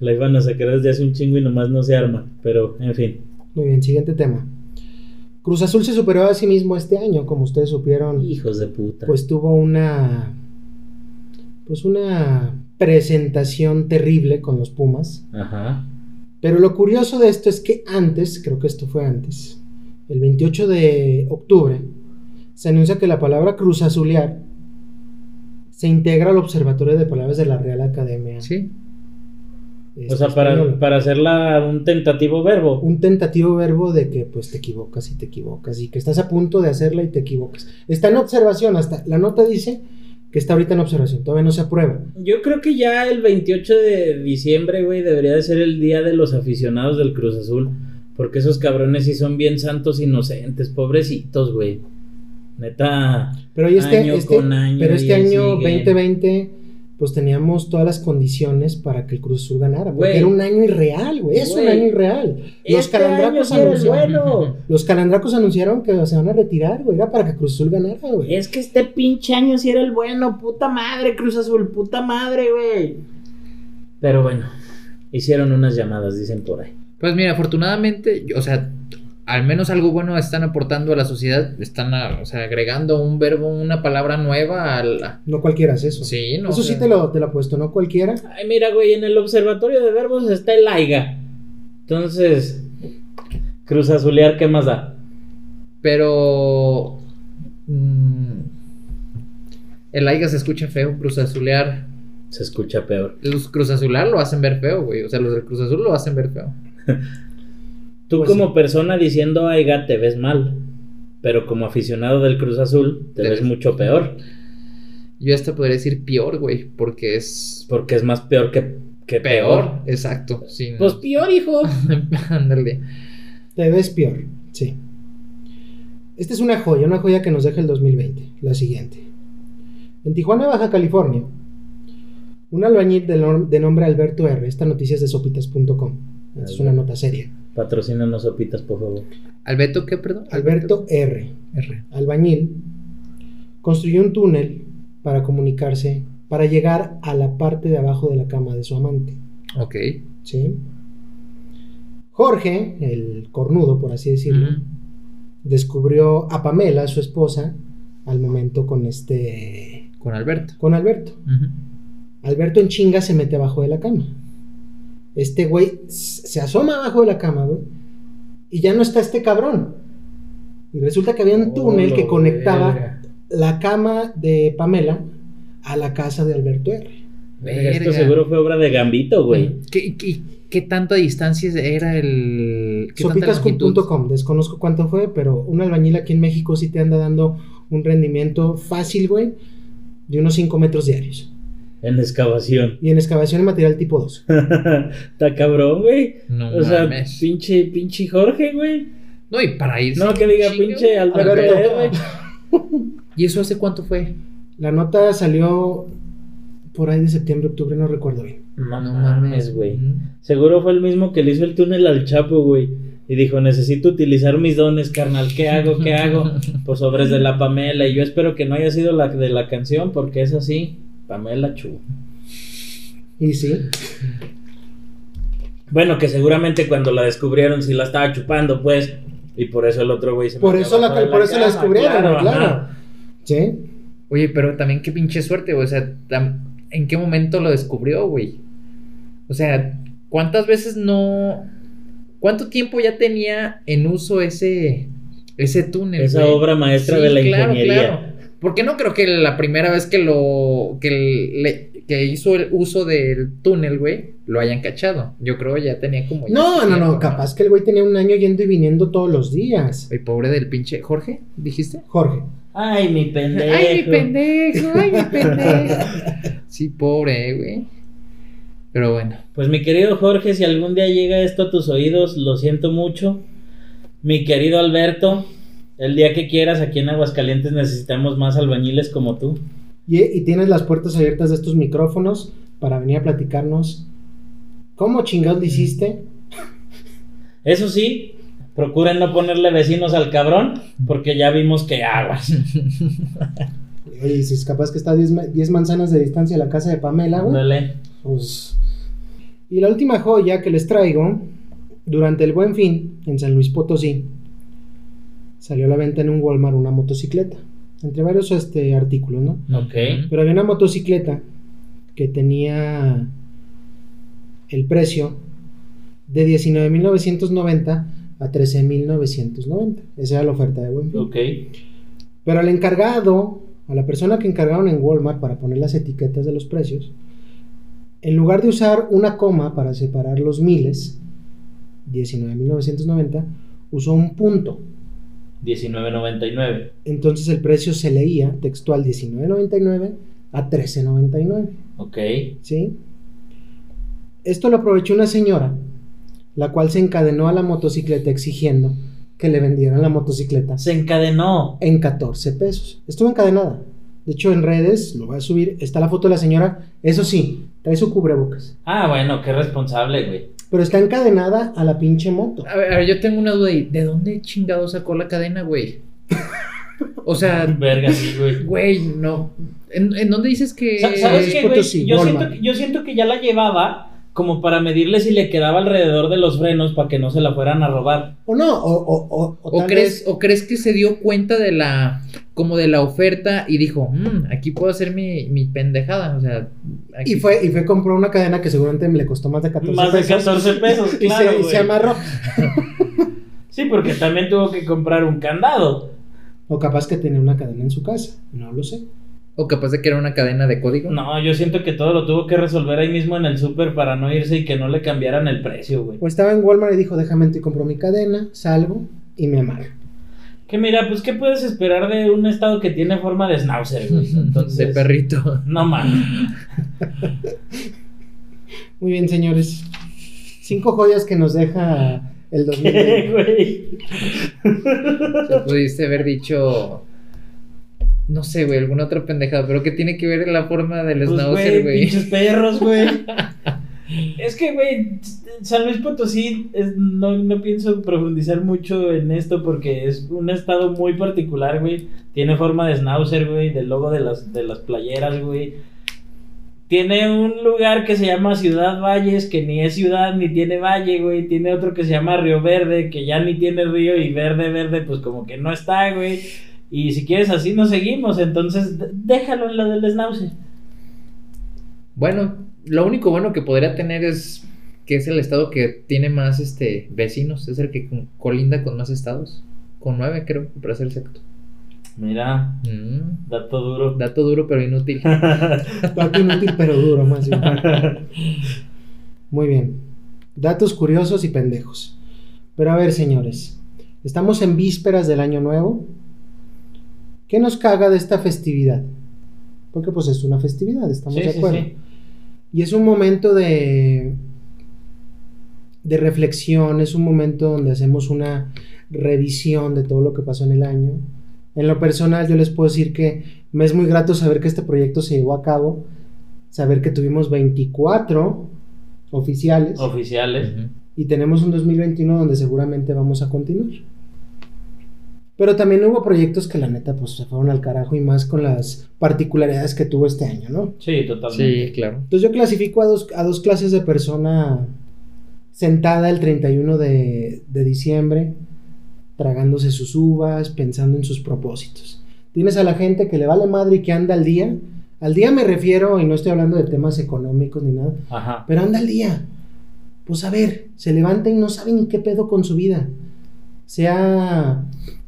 La iban a sacar desde hace un chingo y nomás no se arma. Pero, en fin. Muy bien, siguiente tema. Cruz Azul se superó a sí mismo este año, como ustedes supieron. Hijos de puta. Pues tuvo una. Pues una presentación terrible con los Pumas. Ajá. Pero lo curioso de esto es que antes, creo que esto fue antes, el 28 de octubre, se anuncia que la palabra Cruz Azulear se integra al Observatorio de Palabras de la Real Academia. Sí. este, O sea, para, para hacerla un tentativo verbo. un tentativo verbo de que pues te equivocas y te equivocas y que estás a punto de hacerla y te equivocas. Está en observación, hasta la nota dice que está ahorita en observación, todavía no se aprueba. Yo creo que ya el 28 de diciembre, güey, debería de ser el día de los aficionados del Cruz Azul. Porque esos cabrones sí son bien santos inocentes, pobrecitos, güey. Neta. Pero hoy este, Año este- con año pero y este año siguen. 2020 pues teníamos todas las condiciones para que el Cruz Azul ganara, porque era un año irreal, güey, es un año irreal. Los Este año calandracos sí era el anunciaron, bueno. los calandracos anunciaron que se van a retirar, güey, era para que Cruz Azul ganara, güey. Es que este pinche año sí era el bueno, puta madre, Cruz Azul, puta madre, güey. Pero bueno, hicieron unas llamadas, dicen por ahí. Pues mira, afortunadamente, yo- o sea, al menos algo bueno están aportando a la sociedad, están a- o sea, agregando un verbo, una palabra nueva a la... No cualquiera hace eso. Sí, no. eso o sí te lo, te lo apuesto, no cualquiera. Ay, mira, güey, en el observatorio de verbos está el AIGA. Entonces, Cruz Azulear, ¿qué más da? Pero... mm, el Aiga se escucha feo, Cruz Azulear. Se escucha peor. Los Cruz Azular lo hacen ver feo, güey. O sea, los del Cruz Azul lo hacen ver feo. Tú Pues como sí. persona diciendo AIGA te ves mal. Pero como aficionado del Cruz Azul, te Te ves ves- mucho peor. Yo hasta podría decir peor, güey, porque es Porque es más peor que, que peor. peor. Exacto. Sí, no. Pues peor, hijo. Ándale. Te ves peor, sí. Esta es una joya, una joya que nos deja el 2020. La siguiente. En Tijuana, Baja California, un albañil de, nom- de nombre Alberto R. Esta noticia es de sopitas.com. Esta es una nota seria. Patrocínanos sopitas, por favor. ¿Alberto qué, perdón? Alberto R. R. albañil, construyó un túnel para comunicarse, para llegar a la parte de abajo de la cama de su amante. Ok. ¿sí? Jorge, el cornudo, por así decirlo, descubrió a Pamela, su esposa, al momento con este. Con Alberto. con Alberto. Alberto en chinga se mete abajo de la cama. Este güey se asoma abajo de la cama, güey. Y ya no está este cabrón. Y resulta que había un túnel que conectaba verga. la cama de Pamela a la casa de Alberto R. Verga, Esto seguro fue obra de Gambito, güey. ¿Qué, qué, qué tanta distancia era el. Sopitas.com, desconozco cuánto fue, pero un albañil aquí en México sí te anda dando un rendimiento fácil, güey, de unos 5 metros diarios. En excavación. Y en excavación en material tipo 2. Está cabrón, güey. No o sea, mames. pinche, pinche Jorge, güey. No, y para irse. No, que diga pinche. Alberto Alberto. R. ¿Y eso hace cuánto fue? La nota salió por ahí de septiembre, octubre, no recuerdo bien. No, mames, güey. Mm. Seguro fue el mismo que le hizo el túnel al Chapo, güey. Y dijo, necesito utilizar mis dones, carnal. ¿Qué hago? ¿Qué hago? Pues sobres de la Pamela. Y yo espero que no haya sido la de la canción, porque es así. Pamela Chu. Y sí, Bueno, que seguramente cuando la descubrieron sí la estaba chupando, pues. Y por eso el otro güey se por eso la, por eso la descubrieron, claro. Sí. Oye, pero también qué pinche suerte, güey. O sea, ¿en qué momento lo descubrió, güey? O sea, ¿cuántas veces no. ¿Cuánto tiempo ya tenía en uso ese. ese túnel? Esa güey? obra maestra Sí, de la claro, ingeniería. claro. Porque no creo que la primera vez que lo. que, le- que hizo el uso del túnel, güey, lo hayan cachado. Yo creo ya tenía como. ya No, no, no, capaz que el güey tenía un año yendo y viniendo todos los días. El pobre del pinche. ¿Jorge? ¿Dijiste? Jorge. Ay, mi pendejo. Ay, mi pendejo, ay, mi pendejo. Sí, pobre, güey. Pero bueno. Pues mi querido Jorge, si algún día llega esto a tus oídos, lo siento mucho. Mi querido Alberto, el día que quieras, aquí en Aguascalientes necesitamos más albañiles como tú. Y, y tienes las puertas abiertas de estos micrófonos para venir a platicarnos cómo chingados hiciste. Eso sí, procuren no ponerle vecinos al cabrón, porque ya vimos que aguas. Oye, si es capaz que está a 10 ma- 10 manzanas de distancia a la casa de Pamela, güey. Ándale. Pues... Y la última joya que les traigo, durante el Buen Fin, en San Luis Potosí, salió a la venta en un Walmart una motocicleta, entre varios este, artículos, ¿no? Ok. Pero había una motocicleta que tenía el precio de 19.990 a 13.990. Esa era la oferta de Buen. Ok. Pero al encargado, a la persona que encargaron en Walmart para poner las etiquetas de los precios, en lugar de usar una coma para separar los miles, 19.990, usó un punto. 19.99. Entonces el precio se leía textual 19.99 a 13.99. Ok. ¿Sí? Esto lo aprovechó una señora, la cual se encadenó a la motocicleta exigiendo que le vendieran la motocicleta Se encadenó. en 14 pesos. Estuvo encadenada. De hecho, en redes, lo voy a subir, está la foto de la señora. Eso sí, trae su cubrebocas. Ah, bueno, qué responsable, güey. Pero está encadenada a la pinche moto. A ver, a ver, yo tengo una duda ahí. ¿De dónde chingado sacó la cadena, güey? O sea, Verga, sí, güey. güey, no. ¿En, en dónde dices que.? Sa- ¿Sabes es qué, güey? Potosí, Yo siento, Walmart. que- yo siento que ya la llevaba como para medirle si le quedaba alrededor de los frenos para que no se la fueran a robar. O no, o, o, o, o ¿O tal crees, vez- ¿O crees que se dio cuenta de la. como de la oferta y dijo, "Mm, aquí puedo hacer mi, mi pendejada? O sea. aquí- Y fue, y fue compró una cadena que seguramente le costó más de 14 Más de pesos. 14 pesos, y, claro, se, y se amarró. Sí, porque también tuvo que comprar un candado. O capaz que tenía una cadena en su casa. No lo sé. O capaz de que era una cadena de código. No, yo siento que todo lo tuvo que resolver ahí mismo en el súper para no irse y que no le cambiaran el precio, güey. O estaba en Walmart y dijo, déjame entrar y compro mi cadena, salgo y me amarro. Que mira, pues, ¿qué puedes esperar de un estado que tiene forma de schnauzer, güey? Entonces, de perrito. No mames. Muy bien, señores. Cinco joyas que nos deja el ¿Qué, 2020. güey? Se pudiste haber dicho. No sé, güey, alguna otra pendejada, pero ¿qué tiene que ver la forma del Pues, schnauzer, güey? Pinches perros, güey. es que, güey, San Luis Potosí, es- no, no pienso profundizar mucho en esto porque es un estado muy particular, güey. Tiene forma de schnauzer, güey, del logo de las, de las playeras, güey. Tiene un lugar que se llama Ciudad Valles, que ni es ciudad ni tiene valle, güey. Tiene otro que se llama Río Verde, que ya ni tiene río y verde, verde, pues como que no está, güey. Y si quieres así nos seguimos, entonces déjalo en la del schnauzer. Bueno, lo único bueno que podría tener es que es el estado que tiene más este vecinos, es el que colinda con más estados, con nueve creo, para ser exacto. Mira, Mm, dato duro. dato duro pero inútil. Dato inútil pero duro, más bien. Muy bien. Datos curiosos y pendejos. Pero a ver, señores. Estamos en vísperas del año nuevo. ¿Qué nos caga de esta festividad? Porque pues es una festividad, estamos Sí, de acuerdo. sí. Y es un momento de, de reflexión, es un momento donde hacemos una revisión de todo lo que pasó en el año. En lo personal, yo les puedo decir que me es muy grato saber que este proyecto se llevó a cabo, saber que tuvimos 24 oficiales Oficiales. Y tenemos un 2021 donde seguramente vamos a continuar. Pero también hubo proyectos que la neta pues se fueron al carajo y más con las particularidades que tuvo este año, ¿no? Sí, totalmente. Sí, claro. Entonces yo clasifico a dos, a dos clases de persona sentada el 31 de, de diciembre, tragándose sus uvas, pensando en sus propósitos. Tienes a la gente que le vale madre y que anda al día. Al día me refiero, y no estoy hablando de temas económicos ni nada, Ajá. pero anda al día. Pues a ver, se levanta y no saben ni qué pedo con su vida. Sea,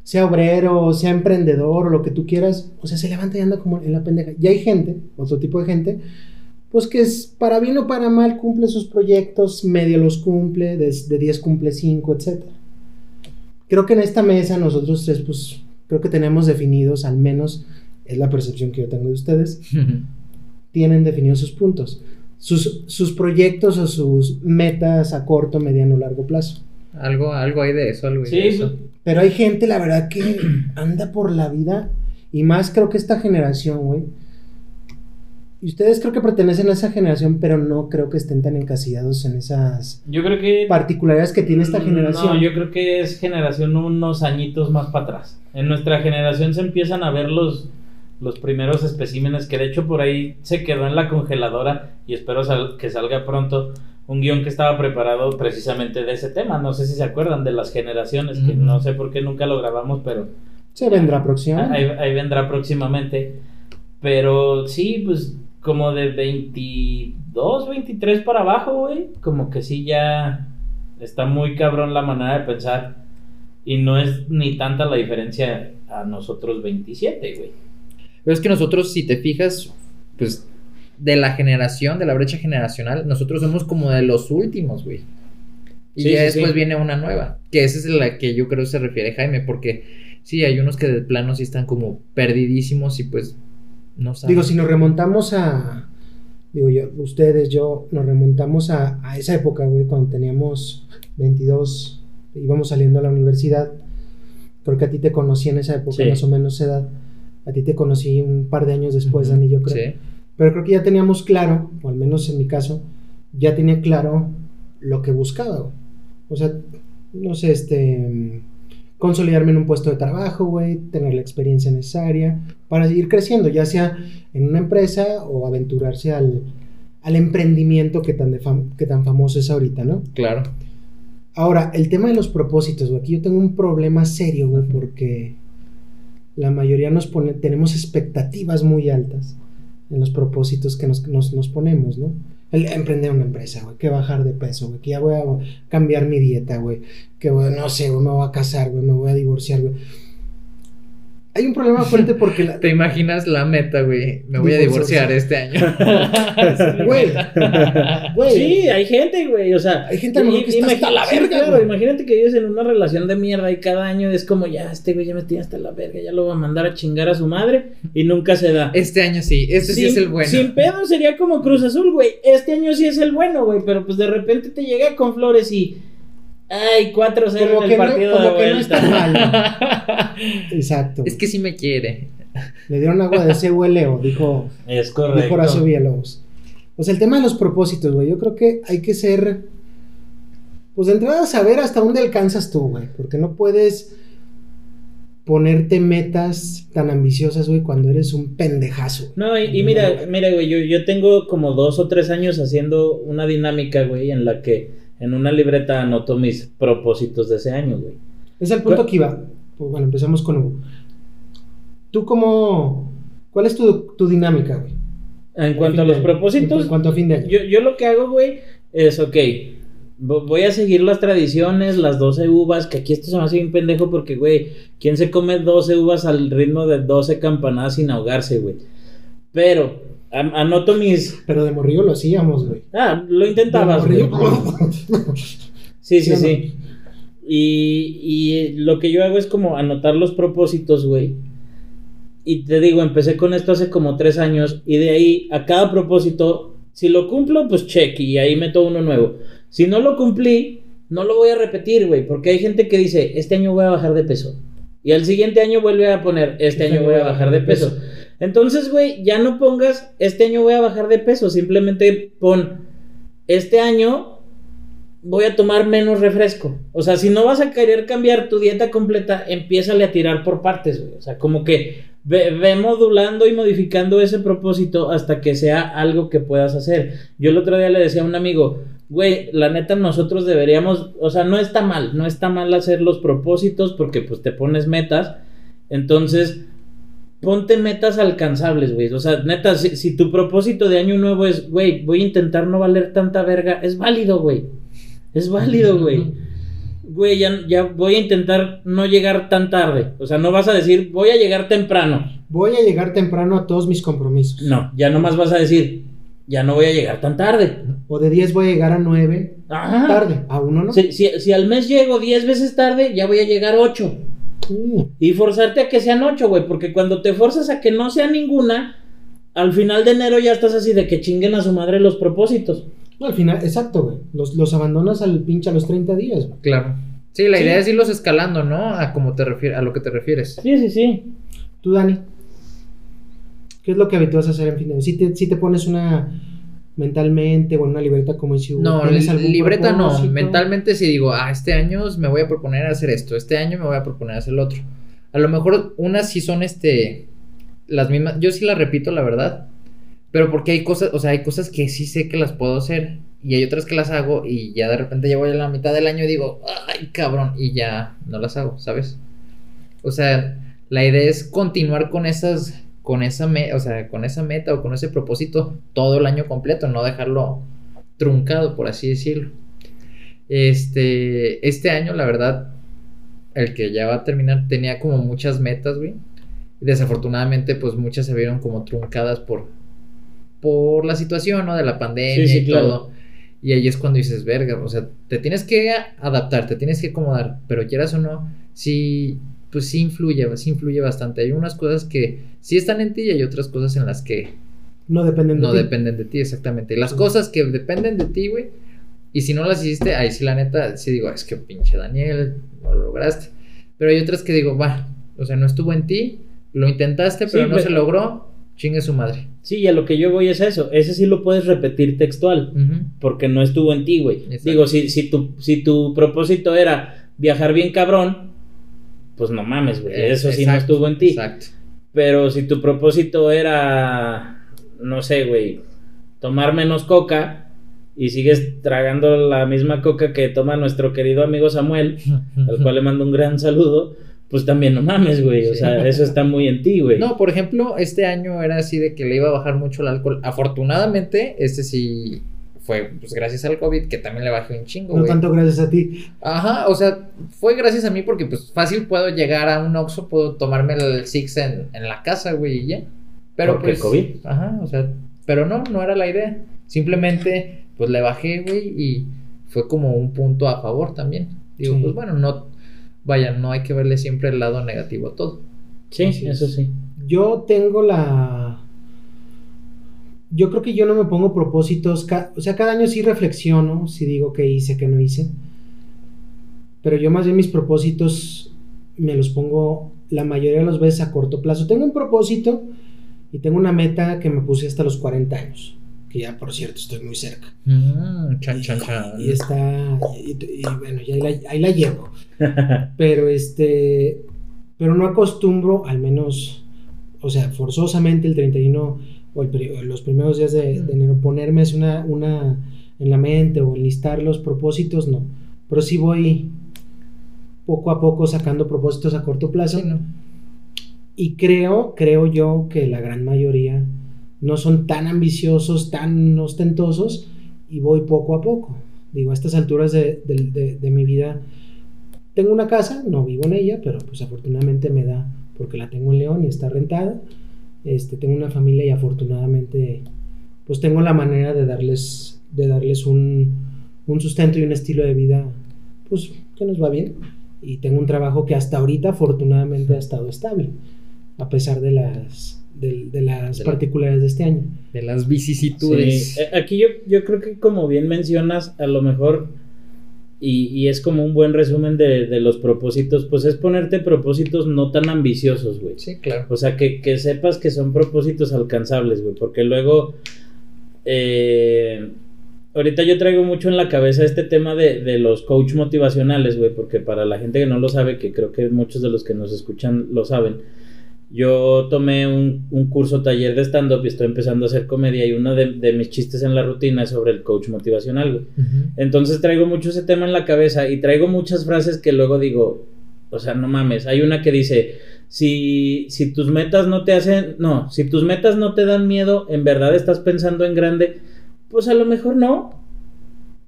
sea obrero, sea emprendedor o lo que tú quieras. O sea, se levanta y anda como en la pendeja. Y hay gente, otro tipo de gente, pues que es para bien o para mal cumple sus proyectos, medio los cumple, de, de 10 cumple 5, etc. Creo que en esta mesa nosotros tres, pues creo que tenemos definidos, al menos es la percepción que yo tengo de ustedes, tienen definidos sus puntos, sus, sus proyectos o sus metas a corto, mediano, largo plazo. algo, algo hay de eso, algo hay Sí, de eso. Pero hay gente, la verdad, que anda por la vida y más creo que esta generación, güey. Y ustedes creo que pertenecen a esa generación, pero no creo que estén tan encasillados en esas yo creo que. particularidades que tiene esta generación. No, yo creo que es generación unos años más para atrás. En nuestra generación se empiezan a ver los, los primeros especímenes que de hecho por ahí se quedó en la congeladora y espero sal- que salga pronto un guion que estaba preparado precisamente de ese tema. No sé si se acuerdan de las generaciones, que no sé por qué nunca lo grabamos, pero Se vendrá próximamente. ahí, ahí vendrá próximamente. Pero sí, pues como de 22, 23 para abajo, güey. Como que sí ya está muy cabrón la manera de pensar. Y no es ni tanta la diferencia a nosotros 27, güey. Pero es que nosotros, si te fijas, pues de la generación, de la brecha generacional, nosotros somos como de los últimos, güey. Y Sí, ya sí, después sí. viene una nueva. Que esa es la que yo creo se refiere Jaime, porque sí, hay unos que de plano sí están como perdidísimos y pues no saben. Digo, si nos remontamos a. Digo yo, ustedes, yo, nos remontamos a, a esa época, güey, cuando teníamos 22, íbamos saliendo a la universidad. Creo que a ti te conocí en esa época, más o menos edad. A ti te conocí un par de años después, Ujú, Dani, yo creo. Pero creo que ya teníamos claro, o al menos en mi caso, ya tenía claro lo que buscaba. O sea, no sé, este. Consolidarme en un puesto de trabajo, güey, tener la experiencia necesaria para seguir creciendo, ya sea en una empresa o aventurarse al, al emprendimiento que tan, de fam- que tan famoso es ahorita, ¿no? Claro. Ahora, el tema de los propósitos, güey, aquí yo tengo un problema serio, güey, porque la mayoría nos pone, tenemos expectativas muy altas en los propósitos que nos, nos, nos ponemos, ¿no? El emprender una empresa, güey, que bajar de peso, güey, que ya voy a cambiar mi dieta, güey, que no sé, me voy a casar, güey, me voy a divorciar, güey. Hay un problema fuerte porque la, ¿Te imaginas la meta, güey? Me voy a divorciar este año. güey, güey, Sí, hay gente, güey. O sea, hay gente a lo mejor que está hasta la sí, verga, claro, imagínate que vives en una relación de mierda y cada año es como, ya, este güey ya me tiene hasta la verga, ya lo va a mandar a chingar a su madre y nunca se da. Este año sí, este sí es el bueno. Sin pedo sería como Cruz Azul, güey. Este año sí es el bueno, güey. Pero pues de repente te llega con flores y. Ay, 4-0 Como en que el no- partido como de que no vuelta. está mal. Exacto. es que sí me quiere. Le dieron agua de ese Leo, dijo, Es dijo correcto. Horacio Villalobos. Sea, el tema de los propósitos, güey. Yo creo que hay que ser. Pues de entrada saber hasta dónde alcanzas tú, güey. Porque no puedes ponerte metas tan ambiciosas, güey, cuando eres un pendejazo. No, y, y mira, mira, güey, yo, yo tengo como dos o tres años haciendo una dinámica, güey, en la que en una libreta anoto mis propósitos de ese año, güey. Es el punto que iba. Pues, bueno, empezamos con Hugo. ¿Tú cómo. ¿Cuál es tu, tu dinámica, güey? En cuanto a los propósitos, En cuanto a fin de año. Yo, yo lo que hago, güey, es, ok, vo- voy a seguir las tradiciones, las 12 uvas, que aquí esto se me hace bien pendejo porque, güey, ¿quién se come 12 uvas al ritmo de 12 campanadas sin ahogarse, güey? Pero, anoto mis... Pero de morrillo lo hacíamos, güey. Ah, lo intentabas, güey. Sí, sí, ¿Sí no? Y, y lo que yo hago es como anotar los propósitos, güey. Y te digo, empecé con esto hace como tres años y de ahí a cada propósito, si lo cumplo, pues check y ahí meto uno nuevo. Si no lo cumplí, no lo voy a repetir, güey, porque hay gente que dice, este año voy a bajar de peso. Y al siguiente año vuelve a poner, este año voy a bajar de peso. Entonces, güey, ya no pongas, este año voy a bajar de peso, simplemente pon, este año voy a tomar menos refresco. O sea, si no vas a querer cambiar tu dieta completa, empiézale a tirar por partes, güey. O sea, como que ve, ve, modulando y modificando ese propósito hasta que sea algo que puedas hacer. Yo el otro día le decía a un amigo, güey, la neta nosotros deberíamos, o sea, no está mal, no está mal hacer los propósitos porque pues te pones metas. Entonces, ponte metas alcanzables, güey. O sea, neta, si, si tu propósito de año nuevo es, güey, voy a intentar no valer tanta verga, es válido, güey. Es válido, güey. Güey, ya, ya voy a intentar no llegar tan tarde. O sea, no vas a decir, voy a llegar temprano. Voy a llegar temprano a todos mis compromisos. No, ya nomás vas a decir, ya no voy a llegar tan tarde. O de 10 voy a llegar a 9 Ajá. tarde. A uno no. Si, si, si al mes llego 10 veces tarde, ya voy a llegar 8. Y forzarte a que sean 8, güey. Porque cuando te forzas a que no sea ninguna, al final de enero ya estás así de que chinguen a su madre los propósitos. No, al final, exacto, güey. Los, los abandonas al pinche a los 30 días, güey. Claro. Sí, la Sí. idea es irlos escalando, ¿no? A como te refieres, a lo que te refieres. Sí, sí, sí. Tú, Dani. ¿Qué es lo que habitúas a hacer en fin de año? Si te, si te pones una mentalmente o en una libreta como Hugo, No, ¿tienes li- algún libreta no. Mentalmente sí digo, ah, este año me voy a proponer hacer esto, este año me voy a proponer hacer el otro. A lo mejor unas sí son este las mismas, yo sí las repito, la verdad. Pero porque hay cosas, o sea, hay cosas que sí sé que las puedo hacer y hay otras que las hago y ya de repente ya voy a la mitad del año y digo, ay, cabrón, y ya no las hago, ¿sabes? O sea, la idea es continuar con esas con esa me- o sea, con esa meta o con ese propósito todo el año completo, no dejarlo truncado, por así decirlo. Este, este año, la verdad, el que ya va a terminar, tenía como muchas metas, güey. Y desafortunadamente, pues muchas se vieron como truncadas por, por la situación, ¿no? De la pandemia Sí, sí, y claro. todo. Y ahí es cuando dices, verga, o sea, te tienes que adaptar, te tienes que acomodar, pero quieras o no, sí, pues sí influye, sí influye bastante. Hay unas cosas que sí están en ti y hay otras cosas en las que No dependen de no ti. dependen de ti, exactamente. Las cosas que dependen de ti, güey. Y si no las hiciste, ahí sí, la neta, sí digo, es que pinche Daniel, no lo lograste. Pero hay otras que digo, va, o sea, no estuvo en ti, lo intentaste, pero Sí, no pero- se logró, chingue su madre. Sí, y a lo que yo voy es eso. Ese sí lo puedes repetir textual. Porque no estuvo en ti, güey. Digo, si, si, tu, si tu propósito era viajar bien cabrón, pues no mames, güey. Eso sí no estuvo en ti. Exacto. Pero si tu propósito era, no sé, güey, tomar menos coca y sigues tragando la misma coca que toma nuestro querido amigo Samuel, al cual le mando un gran saludo, pues también no mames, güey. O Sí. sea, eso está muy en ti, güey. No, por ejemplo, este año era así de que le iba a bajar mucho el alcohol. Afortunadamente, este sí fue pues gracias al COVID que también le bajé un chingo, No tanto gracias a ti. Ajá, o sea, fue gracias a mí porque pues fácil puedo llegar a un Oxxo, puedo tomarme el Six en, en la casa, güey, y ya. Pero Porque pues... COVID. Ajá, o sea, pero no, no era la idea. Simplemente, pues le bajé, güey, y fue como un punto a favor también. Digo, Sí. pues bueno, no, vaya, no hay que verle siempre el lado negativo a todo. Sí, Así es. eso sí. Yo tengo la. Yo creo que yo no me pongo propósitos. O sea, cada año sí reflexiono, si digo qué hice, qué no hice. Pero yo más bien mis propósitos me los pongo la mayoría de las veces a corto plazo. Tengo un propósito y tengo una meta que me puse hasta los 40 años. Que ya, por cierto, estoy muy cerca. Mm, chan, chan, chan. Y está. Y, y bueno, ya ahí la, ahí la llevo. Pero este. Pero no acostumbro, al menos. O sea, forzosamente el 31 o el los primeros días de, de enero, ponerme así una, una en la mente o enlistar los propósitos, no. Pero sí voy poco a poco sacando propósitos a corto plazo. Sí, ¿no? Y creo, creo yo que la gran mayoría no son tan ambiciosos, tan ostentosos, y voy poco a poco. Digo, a estas alturas de, de- de- de mi vida, tengo una casa, no vivo en ella, pero pues afortunadamente me da, porque la tengo en León y está rentada. Este, tengo una familia y afortunadamente, pues tengo la manera de darles, de darles un, un sustento y un estilo de vida, pues que nos va bien. Y tengo un trabajo que hasta ahorita afortunadamente ha estado estable. a pesar de las, de, de las De la- particularidades de este año. De las vicisitudes. Sí, eh, Aquí yo, yo creo que como bien mencionas, a lo mejor, y, y es como un buen resumen de, de los propósitos, pues es ponerte propósitos no tan ambiciosos, güey. Sí, claro. O sea, que, que sepas que son propósitos alcanzables, güey, porque luego... eh, ahorita yo traigo mucho en la cabeza este tema de, de los coach motivacionales, güey, porque para la gente que no lo sabe, que creo que muchos de los que nos escuchan lo saben, yo tomé un, un curso taller de stand-up y estoy empezando a hacer comedia y uno de, de mis chistes en la rutina es sobre el coach motivacional. Entonces traigo mucho ese tema en la cabeza y traigo muchas frases que luego digo, o sea, no mames, hay una que dice, si, si tus metas no te hacen, no, si tus metas no te dan miedo, en verdad estás pensando en grande, pues a lo mejor no,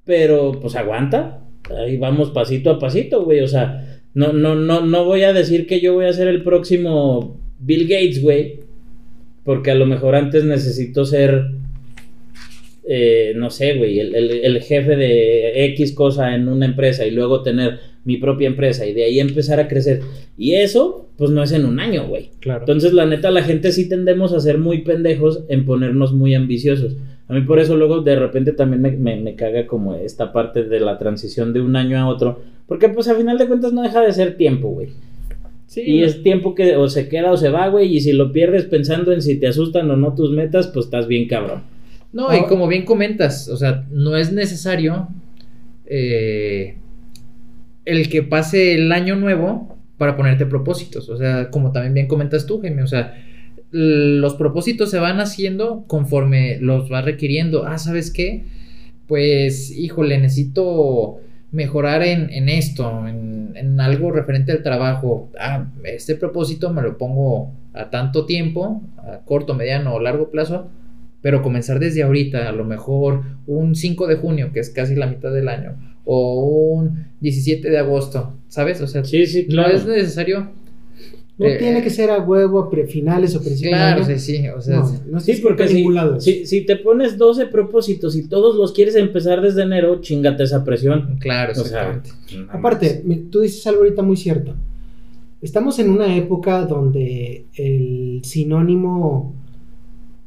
pero pues aguanta, ahí vamos pasito a pasito, güey, o sea, no, no, no, no voy a decir que yo voy a ser el próximo Bill Gates, güey, porque a lo mejor antes necesito ser eh, no sé, güey, el, el- el jefe de X cosa en una empresa y luego tener mi propia empresa y de ahí empezar a crecer. Y eso, pues no es en un año, güey. Claro. Entonces, la neta, la gente sí tendemos a ser muy pendejos en ponernos muy ambiciosos. A mí por eso luego de repente también me, me- me caga como esta parte de la transición de un año a otro. Porque pues a final de cuentas no deja de ser tiempo, güey. Sí, Y es tiempo que o se queda o se va, güey. Y si lo pierdes pensando en si te asustan o no tus metas, pues estás bien cabrón. No, Ah. y como bien comentas, o sea, no es necesario eh, el que pase el año nuevo para ponerte propósitos. O sea, como también bien comentas tú, Jaime, o sea, los propósitos se van haciendo conforme los vas requiriendo. Ah, ¿sabes qué? Pues, híjole, necesito mejorar en, en esto, en, en algo referente al trabajo. Ah, este propósito me lo pongo a tanto tiempo, a corto, mediano o largo plazo, pero comenzar desde ahorita, a lo mejor un 5 de junio, que es casi la mitad del año, o un 17 de agosto, ¿sabes? O sea, Sí, sí, no es necesario. No eh, tiene que ser a huevo a pre- finales o principios Claro, sí, sí, o sea, no, no Sí, porque si, ningún lado. si, si te pones 12 propósitos y todos los quieres empezar desde enero, chingate esa presión. claro, O sea, exactamente. Aparte, tú dices algo ahorita muy cierto. Estamos en una época donde el sinónimo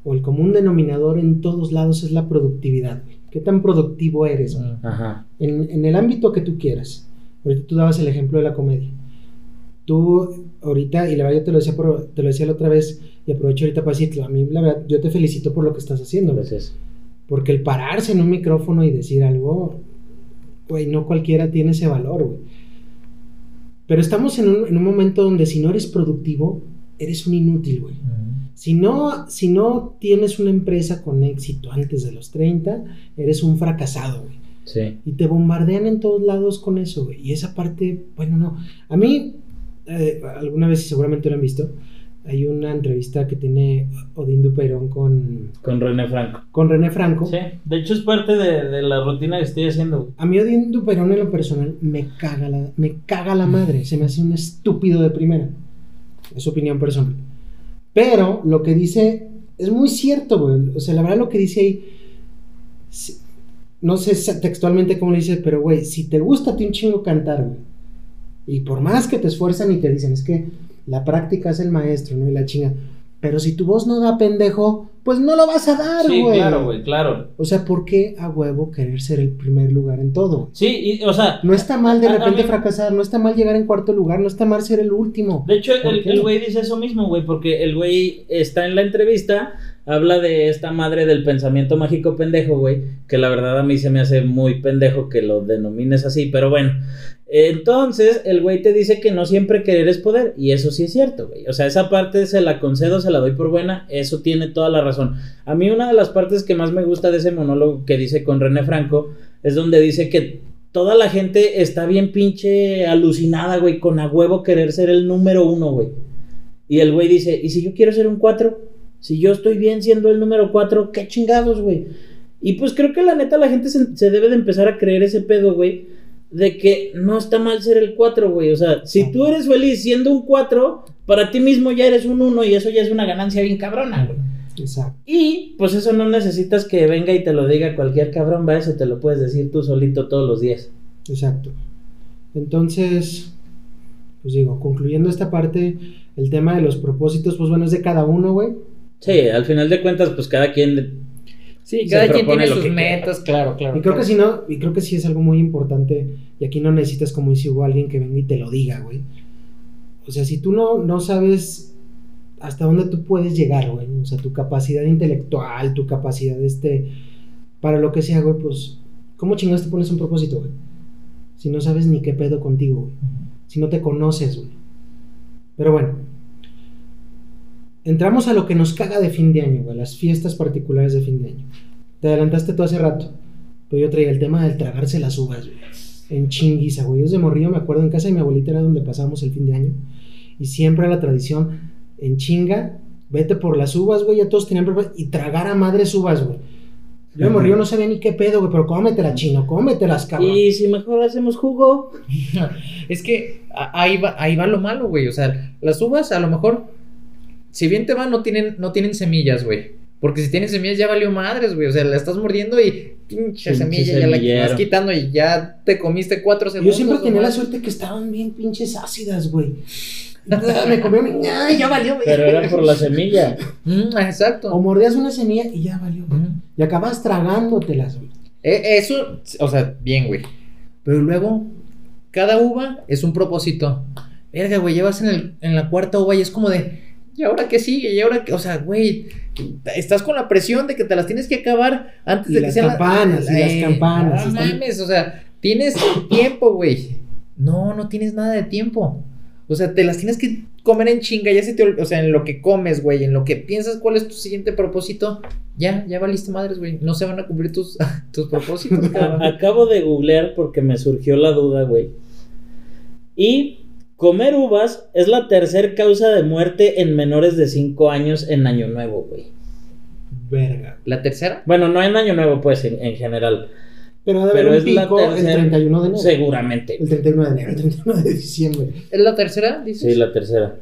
o el común denominador en todos lados es la productividad. ¿Qué tan productivo eres? Mm. Ajá. En, en el ámbito que tú quieras. Ahorita tú dabas el ejemplo de la comedia. Tú ahorita, y la verdad yo te lo decía, por- te lo decía la otra vez, y aprovecho ahorita para decirlo, a mí la verdad yo te felicito por lo que estás haciendo. Entonces, Porque el pararse en un micrófono y decir algo, güey, no cualquiera tiene ese valor, güey. Pero estamos en un, en un momento donde si no eres productivo, eres un inútil, güey. Si no, si no tienes una empresa con éxito antes de los 30, eres un fracasado, güey. sí. Y te bombardean en todos lados con eso, güey. Y esa parte, bueno, no. A mí, eh, alguna vez, y seguramente lo han visto, hay una entrevista que tiene Odín Duperón con, Con René Franco. con René Franco. Sí, de hecho es parte de, de la rutina que estoy haciendo. A mí Odín Duperón en lo personal me caga la, me caga la madre. Se me hace un estúpido de primera. Es opinión personal. Pero lo que dice es muy cierto, güey. O sea, la verdad lo que dice ahí... si- no sé textualmente cómo le dice, pero güey, si te gusta a ti un chingo cantar, güey. Y por más que te esfuerzan y te dicen, es que la práctica es el maestro, ¿no? Y la chinga. Pero si tu voz no da pendejo, pues no lo vas a dar, Sí, güey. claro, güey, claro. O sea, ¿por qué a huevo querer ser el primer lugar en todo? Sí, y, o sea, No está mal de A- a repente mí- fracasar, no está mal llegar en cuarto lugar, no está mal ser el último. de hecho el güey dice eso mismo, güey, porque el güey está en la entrevista, habla de esta madre del pensamiento mágico pendejo, güey, que la verdad a mí se me hace muy pendejo que lo denomines así, pero bueno. Entonces, el güey te dice que no siempre querer es poder, y eso sí es cierto, güey. O sea, esa parte se la concedo, se la doy por buena, eso tiene toda la razón. A mí una de las partes que más me gusta de ese monólogo que dice con René Franco es donde dice que toda la gente está bien pinche alucinada, güey, con a huevo querer ser el número uno, güey. Y el güey dice, ¿y si yo quiero ser un cuatro? Si yo estoy bien siendo el número cuatro, qué chingados, güey. Y pues creo que la neta la gente se, se debe de empezar a creer ese pedo, güey, de que no está mal ser el 4, güey. O sea, si tú eres feliz siendo un 4, para ti mismo ya eres un 1 y eso ya es una ganancia bien cabrona, güey. Exacto. Y pues eso no necesitas que venga y te lo diga cualquier cabrón, va, eso te lo puedes decir tú solito todos los días. Exacto. Entonces, pues digo, concluyendo esta parte, El tema de los propósitos, pues bueno, es de cada uno, güey. Sí, al final de cuentas, pues cada quien. Sí, cada quien tiene sus quiera. metas, claro, claro. Y creo que si no, y creo que sí es algo muy importante. Y aquí no necesitas, como dice Hugo, alguien que venga y te lo diga, güey. O sea, si tú no, no sabes hasta dónde tú puedes llegar, güey. O sea, tu capacidad intelectual, tu capacidad, este, para lo que sea, güey, pues, ¿cómo chingados te pones un propósito, güey? Si no sabes ni qué pedo contigo, güey. Si no te conoces, güey. Pero bueno. Entramos a lo que nos caga de fin de año, güey. Las fiestas particulares de fin de año. Te adelantaste tú hace rato. Pero yo traía el tema del tragarse las uvas, güey. En chinguiza, güey. Yo desde morrillo me acuerdo en casa de mi abuelita era donde pasábamos el fin de año. Y siempre la tradición en chinga. Vete por las uvas, güey. Ya todos tenían. Y tragar a madres uvas, güey. Yo de morrillo no sabía ni qué pedo, güey. Pero cómetelas, chino. Cómetelas, cabrón. Y si mejor hacemos jugo. Es que ahí va, ahí va lo malo, güey. O sea, las uvas a lo mejor, si bien te van, no tienen, no tienen semillas, güey. Porque si tienen semillas ya valió madres, güey. O sea, la estás mordiendo y pinche Pinche semilla ya la vas quitando y ya te comiste cuatro Yo segundos. siempre tenía la suerte que estaban bien pinches ácidas, güey. Me comí un... ¡Ay, ya valió, güey! Pero era por la semilla. Mm, exacto. O mordías una semilla y ya valió, güey. Mm. Y acabas tragándotelas, güey. Eh, Eso, o sea, bien, güey. Pero luego, cada uva es un propósito. Verga, güey, llevas en, el, en la cuarta uva y es como de, ¿y ahora qué sigue? ¿Y ahora qué? O sea, güey, estás con la presión de que te las tienes que acabar antes Y de que las sean la- campanas, y las campanas, No están- mames, o sea, tienes tiempo, güey. No, no tienes nada de tiempo. O sea, te las tienes que comer en chinga, ya se te, o sea, en lo que comes, güey, en lo que piensas cuál es tu siguiente propósito, ya, ya valiste madres, güey. No se van a cumplir tus, tus propósitos, cabrón. Acabo de googlear porque me surgió la duda, güey. Y comer uvas es la tercer causa de muerte en menores de 5 años en Año Nuevo, güey. Verga. ¿La tercera? Bueno, no en Año Nuevo, pues, en, en general. Pero ha de Pero haber es un la pico el tercera. 31 de enero. Seguramente. El 31 de enero, el 31 de diciembre. ¿Es la tercera? Dices? Sí, la tercera.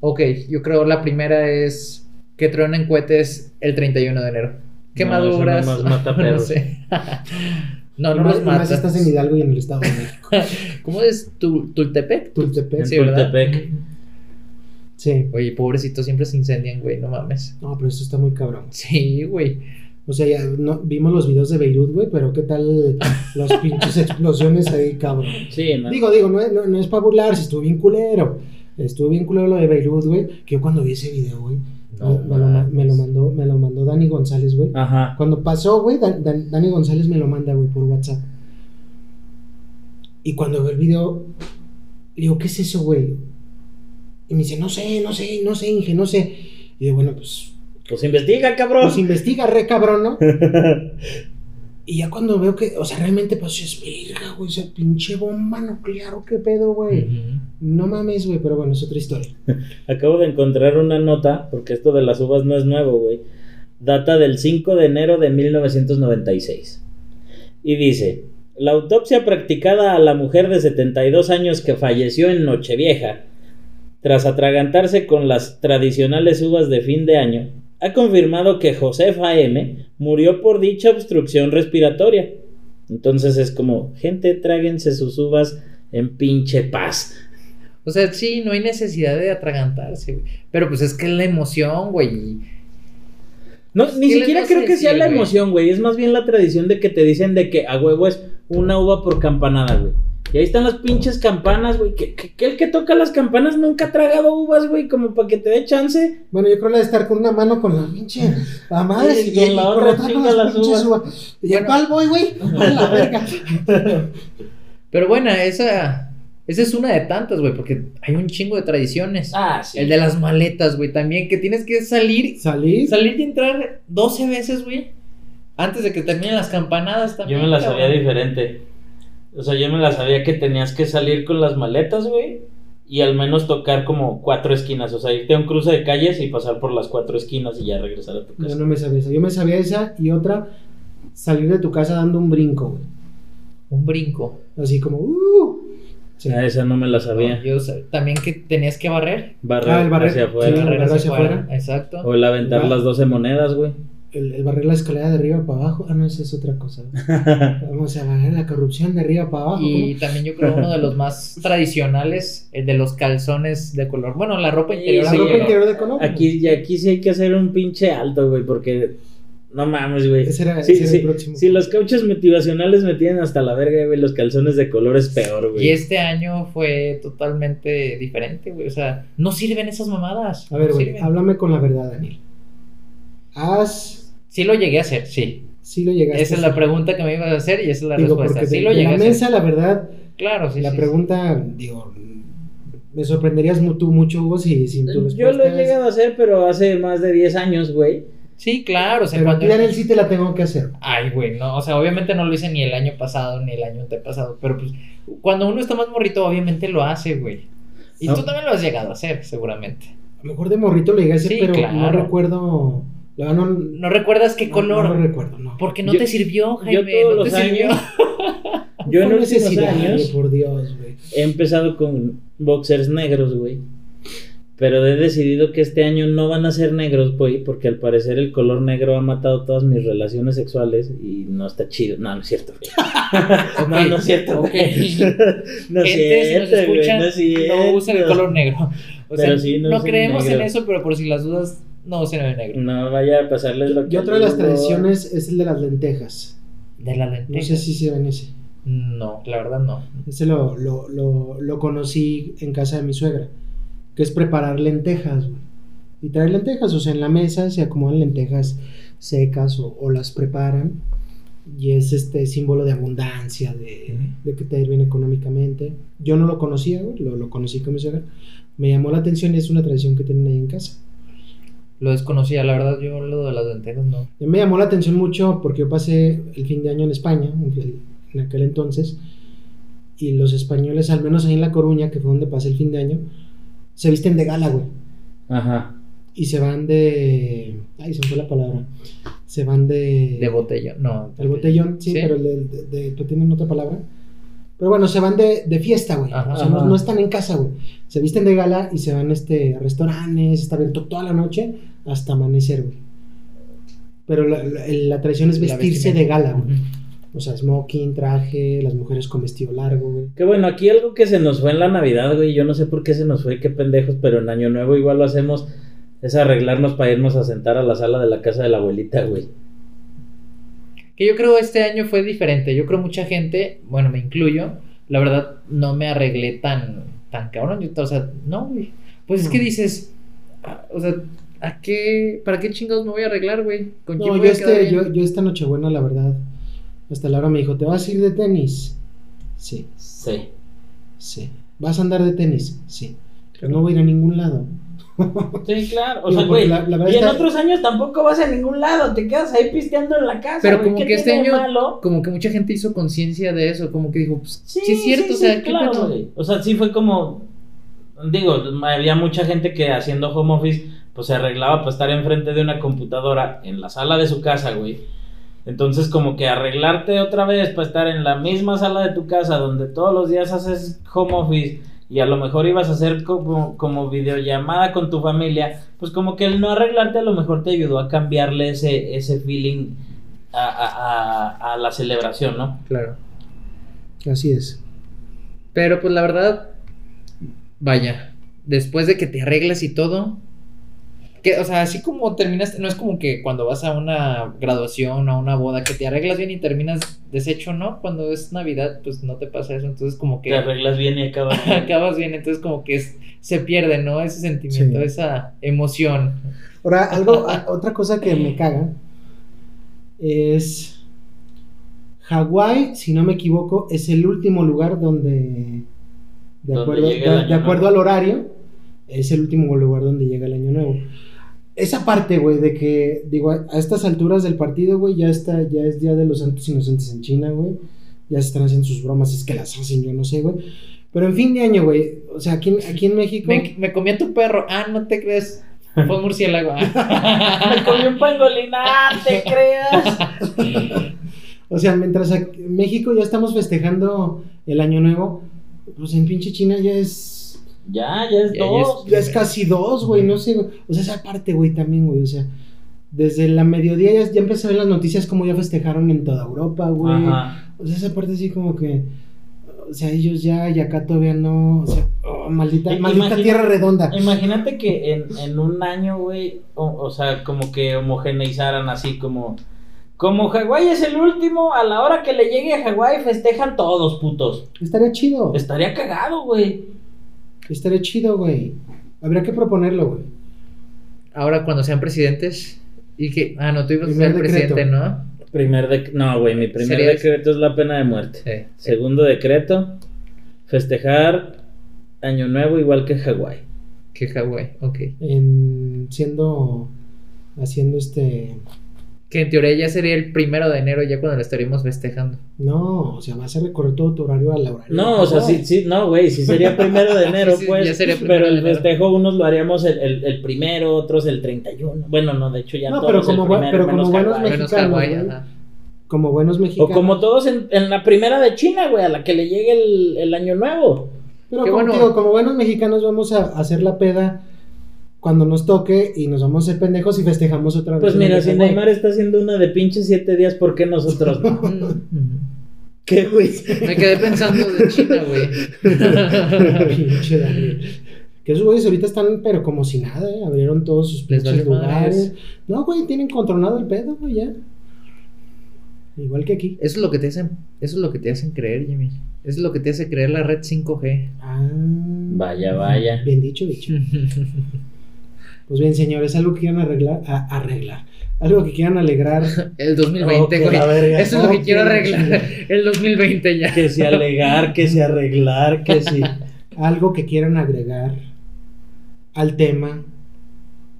Ok, yo creo la primera es que truenan cohetes el 31 de enero. Quemaduras. No, eso nomás mata no perros. sé. no, no más- los matas. estás en Hidalgo y en el Estado de México. ¿Cómo es? ¿Tu, ¿Tultepec? Tultepec. Sí, ¿verdad? Tultepec. Sí. Oye, pobrecitos, siempre se incendian, güey, no mames. No, pero eso está muy cabrón. Sí, güey. O sea, ya no, vimos los videos de Beirut, güey, pero ¿qué tal las pinches explosiones ahí, cabrón? Sí, no. Digo, digo, no, es- no, no es para burlarse, estuvo bien culero. Estuvo bien culero lo de Beirut, güey. Que yo cuando vi ese video, güey, No me, me lo, me lo mandó, me lo mandó Dani González, güey. Ajá. Cuando pasó, güey, Dan- Dan- Dani González me lo manda, güey, por WhatsApp. Y cuando veo el video, le digo, ¿qué es eso, güey? Y me dice, no sé, no sé, no sé, Inge, no sé. Y digo, bueno, pues, Pues investiga, cabrón. pues investiga, re cabrón, ¿no? Y ya cuando veo que, o sea, realmente pasó, es verga, güey, esa pinche bomba nuclear, ¿o qué pedo, güey? No mames, güey, pero bueno, es otra historia. Acabo de encontrar una nota, porque esto de las uvas no es nuevo, güey. Data del 5 de enero de 1996. Y dice, la autopsia practicada a la mujer de 72 años que falleció en Nochevieja, tras atragantarse con las tradicionales uvas de fin de año, ha confirmado que Josefa M. murió por dicha obstrucción respiratoria. Entonces es como, gente, tráguense sus uvas en pinche paz. O sea, sí, no hay necesidad de atragantarse, güey. Pero pues es que es la emoción, güey. No, ni ¿Qué les siquiera creo que sea la emoción, güey. Es más bien la tradición de que te dicen de que a huevo es una uva por campanada, güey. Y ahí están las pinches campanas, güey. Que, que- que el que toca las campanas nunca ha tragado uvas, güey, como para que te dé chance. Bueno, yo creo la de estar con una mano con la pinche la madre Sí, y, con y la otra chinga las las pinches uvas. uvas. Y Bueno. ¿cuál voy, güey? A la verga. Pero bueno, esa, esa es una de tantas, güey, porque hay un chingo de tradiciones. Ah, sí. El de las maletas, güey, también, que tienes que salir, ¿Salir? salir y entrar 12 veces, güey, antes de que terminen las campanadas también. Yo me la cabrón. sabía diferente. O sea, yo me la sabía que tenías que salir con las maletas, güey. Y al menos tocar como cuatro esquinas. O sea, irte a un cruce de calles y pasar por las cuatro esquinas y ya regresar a tu Yo casa. no me sabía esa. Yo me sabía esa y otra, salir de tu casa dando un brinco, güey. Un brinco. Así como, uh. Sí. Ah, esa no me la sabía. Yo sab- también que tenías que barrer. Barrer, Ah, el barrer, hacia sí, afuera. barrer Barrer hacia afuera. Exacto. O el aventar Va. las 12 monedas, güey. El, el barrer la escalera de arriba para abajo. Ah, no, esa es otra cosa. Vamos a barrer la corrupción de arriba para abajo. Y ¿cómo? también yo creo uno de los más tradicionales, el de los calzones de color. Bueno, la ropa Sí, interior. La sí, ropa no. interior de color. Aquí, y aquí sí hay que hacer un pinche alto, güey, porque no mames, güey. Ese era, Sí, ese era sí. el próximo. Si los cauchos motivacionales me tienen hasta la verga, güey, los calzones de color es peor, güey. Y este año fue totalmente diferente, güey. O sea, no sirven esas mamadas. A ver, no güey, sirven. háblame con la verdad, Daniel. Haz. Sí lo llegué a hacer, sí. Sí lo llegaste Esa es a la hacer. pregunta que me ibas a hacer y esa es la Digo, respuesta. Sí de, lo de llegué a la hacer. mesa, la verdad, Claro, sí, la sí, pregunta, digo, me sorprenderías tú mucho, Hugo, si sin tu respuesta. Yo lo he es- llegado a hacer, pero hace más de 10 años, güey. sí. Claro. O sea, Pero a cuando... ti, Daniel, sí te la tengo que hacer. Ay, güey, no, o sea, obviamente no lo hice ni el año pasado ni el año antepasado, pero pues cuando uno está más morrito, obviamente lo hace, güey. Y No. tú también lo has llegado a hacer, seguramente. A lo mejor de morrito lo llegué a hacer, Sí, pero no claro. recuerdo. La verdad, no, ¿No recuerdas qué no- color? No, lo recuerdo, no. Porque no Yo- te sirvió, Jaime, todos no los te sirvió. años- Yo en últimos necesidad, años por Dios, güey. he empezado con boxers negros, güey. Pero he decidido que este año no van a ser negros, güey, porque al parecer el color negro ha matado todas mis relaciones sexuales y no está chido. No, no es cierto, güey. no, no es cierto. No es si cierto, güey. No es cierto. no usen el color negro. O sea, sí, no no, creemos negro. en eso, pero por si las dudas, no usen el negro. No vaya a pasarles lo que. Y otra de las digo. tradiciones es el de las lentejas. De la No lenteja. sé si se ven ese. No, la verdad no. Ese lo, lo, lo, lo conocí en casa de mi suegra, que es preparar lentejas, güey. Y traer lentejas, o sea, en la mesa se acomodan lentejas secas o, o las preparan. Y es este símbolo de abundancia, de, de que te ir bien económicamente. Yo no lo conocía, güey, lo, lo conocí con mi suegra. Me llamó la atención y es una tradición que tienen ahí en casa. Lo desconocía, la verdad, yo lo de las lentejas no. Me llamó la atención mucho porque yo pasé el fin de año en España, en en aquel entonces, y los españoles, al menos ahí en La Coruña, que fue donde pasé el fin de año, se visten de gala, güey. Ajá. Y se van de... Ay, se me fue la palabra. Se van de... De botellón, no. El botellón, sí, ¿Sí? pero el de, de- de- ¿tú tienen otra palabra? Pero bueno, se van de, de fiesta, güey. Ajá. O sea, no, no están en casa, güey. Se visten de gala y se van este, a restaurantes, está abierto toda la noche hasta amanecer, güey. Pero la, la- la tradición es vestirse de gala, güey. O sea, smoking, traje, las mujeres con vestido largo, güey. Que bueno, aquí algo que se nos fue en la Navidad, güey. Yo no sé por qué se nos fue, qué pendejos, pero en Año Nuevo igual lo hacemos. Es arreglarnos para irnos a sentar a la sala de la casa de la abuelita, güey. Que yo creo este año fue diferente. Yo creo mucha gente, bueno, me incluyo, la verdad no me arreglé tan, tan cabrón. Yo, o sea, no, güey. Pues es que No. dices, ah, o sea, ¿a qué, ¿para qué chingados me voy a arreglar, güey? ¿Con quién No, voy yo, a este, yo, yo esta Nochebuena, la verdad, hasta la hora me dijo, ¿te vas a ir de tenis? Sí, Sí. sí. ¿Vas a andar de tenis? Sí. Pero no voy a ir a ningún lado. Sí, claro. O sea, güey. la- la verdad y en está- otros años tampoco vas a ningún lado. Te quedas ahí pisteando en la casa. Pero como ¿qué que este año, malo? como que mucha gente hizo conciencia de eso, como que dijo, pues, sí, Sí, es cierto, sí, o sea, sí, ¿qué claro. O sea, sí fue como. Digo, había mucha gente que haciendo home office, pues se arreglaba para estar enfrente de una computadora en la sala de su casa, güey. Entonces, como que arreglarte otra vez para estar en la misma sala de tu casa, donde todos los días haces home office y a lo mejor ibas a hacer como, como videollamada con tu familia, pues como que el no arreglarte a lo mejor te ayudó a cambiarle ese, ese feeling a, a- a- a la celebración, ¿no? Claro. Así es. Pero pues la verdad, vaya, después de que te arreglas y todo, que, o sea, así como terminaste, no es como que cuando vas a una graduación o a una boda que te arreglas bien y terminas deshecho, ¿no? Cuando es Navidad, pues no te pasa eso, entonces como que Te arreglas bien y acabas bien. acabas bien, entonces como que es- se pierde, ¿no? Ese sentimiento, Sí. esa emoción. Ahora, algo, otra cosa que me caga es Hawái, si no me equivoco, es el último lugar donde, de acuerdo, de- acuerdo al horario, es el último lugar donde llega el año nuevo. Esa parte, güey, de que, digo, a a estas alturas del partido, güey, ya está, ya es Día de los Santos Inocentes en China, güey. Ya se están haciendo sus bromas, es que las hacen, yo no sé, güey. Pero en fin de año, güey, o sea, aquí, en- aquí en México... Me, me comía tu perro, ah, no te crees, fue un murciélago. Me ah. comí un pangolín, ¡ah, te creas! O sea, mientras aquí- en México ya estamos festejando el año nuevo, pues en pinche China ya es. Ya, ya es Ya, ya dos. Ya es casi dos, güey, no sé. O sea, esa parte, güey, también, güey. O sea, Desde la mediodía ya, ya empecé a ver las noticias como ya festejaron en toda Europa, güey. Ajá. O sea, esa parte así como que. O sea, ellos ya y acá todavía no. O sea, oh, maldita, maldita imagina- tierra redonda. Imagínate que en, en un año, güey, o, o sea, como que homogeneizaran así como... Como Hawái es el último, a la hora que le llegue a Hawái festejan todos, putos. Estaría chido. Estaría cagado, güey. Estaría chido, güey. Habría que proponerlo, güey. Ahora cuando sean presidentes y que... Ah, no, tú ibas a ser decreto. presidente, ¿no? Primer dec- No, güey, mi primer Sería- decreto es la pena de muerte. Sí. Segundo decreto, festejar Año Nuevo igual que Hawái. Que Hawái, ok. En siendo. Haciendo este. Que en teoría ya sería el primero de enero, ya cuando lo estaríamos festejando. No, o sea, vas a recorrer todo tu horario a la hora. No, o sea, sí, sí, no, güey, sí sería primero de enero, Sí, sí, pues. ya sería primero pero el festejo, unos lo haríamos el, el, el primero, otros el 31. Bueno, no, de hecho ya No, todos pero el como buen- primero, pero como buenos. Menos Mexicanos. Como buenos O mexicanos. como todos en, en la primera de China, güey, a la que le llegue el, el año nuevo. Pero Qué como, bueno. digo, como buenos mexicanos vamos a hacer la peda cuando nos toque y nos vamos a hacer pendejos y festejamos otra vez. Pues mira, si. Neymar está haciendo una de pinches siete días, ¿por qué nosotros no? ¿Qué, güey? Me quedé pensando de China, güey. Pinche Daniel. Que esos güeyes ahorita están, pero como si nada, ¿eh? Abrieron todos sus pinches madres. lugares. No, güey, tienen controlado el pedo, güey, ya. Igual que aquí. Eso es lo que te hacen, eso es lo que te hacen creer, Jimmy. Eso es lo que te hace creer la red 5G. Ah. Vaya, vaya. Bien dicho, dicho. Pues bien, señores, algo que quieran arreglar. a- arreglar. Algo que quieran alegrar. El 2020, Oh, que güey. Eso es lo que quiero arreglar. El 2020 ya. Que si alegar, que si arreglar, que si... algo que quieran agregar al tema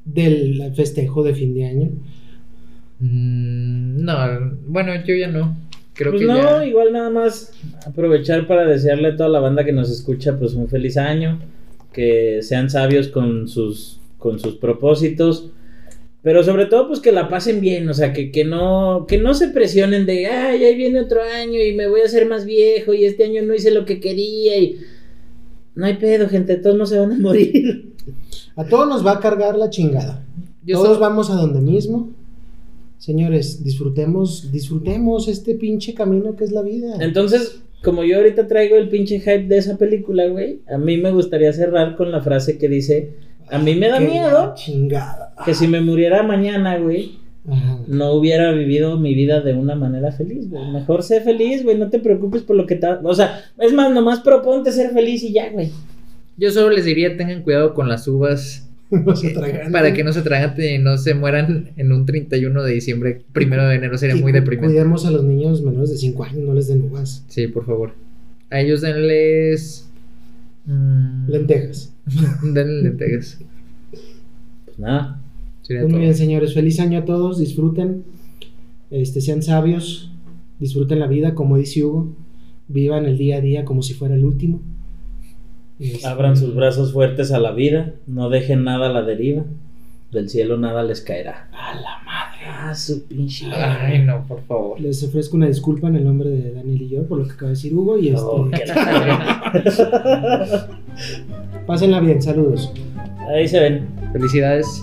del festejo de fin de año. Mm, no, bueno, yo ya no. Creo pues que no, ya. igual nada más aprovechar para desearle a toda la banda que nos escucha pues un feliz año, que sean sabios con sus, con sus propósitos, pero sobre todo pues que la pasen bien, o sea, que, que, no, que no se presionen de, ay, ahí viene otro año y me voy a hacer más viejo y este año no hice lo que quería y... No hay pedo, gente, todos no se van a morir. A todos nos va a cargar la chingada. Yo Todos vamos a donde mismo. Señores, disfrutemos, disfrutemos este pinche camino que es la vida. Entonces, como yo ahorita traigo el pinche hype de esa película, güey, a mí me gustaría cerrar con la frase que dice, a mí me da miedo Chingada. que si me muriera mañana, güey, Ajá. no hubiera vivido mi vida de una manera feliz, güey. Mejor sé feliz, güey, no te preocupes por lo que te... O sea, es más, nomás proponte ser feliz y ya, güey. Yo solo les diría tengan cuidado con las uvas No se para que no se atraganten y no se mueran en un 31 de diciembre, primero de enero sería Y muy deprimente. Cuidemos a los niños menores de 5 años, no les den uvas. Sí, por favor. A ellos denles mm, Lentejas. denles lentejas. Pues nada. Sería Pues muy todo. bien, señores. Feliz año a todos. Disfruten. Este, sean sabios. Disfruten la vida, como dice Hugo. Vivan el día a día como si fuera el último. Este, Abran sus brazos fuertes a la vida, no dejen nada a la deriva. Del cielo nada les caerá. A la madre. Ah, su pinche. Ay, no, por favor. Les ofrezco una disculpa en el nombre de Daniel y yo por lo que acaba de decir Hugo. Y este, que la- pásenla bien. Saludos. Ahí se ven. Felicidades.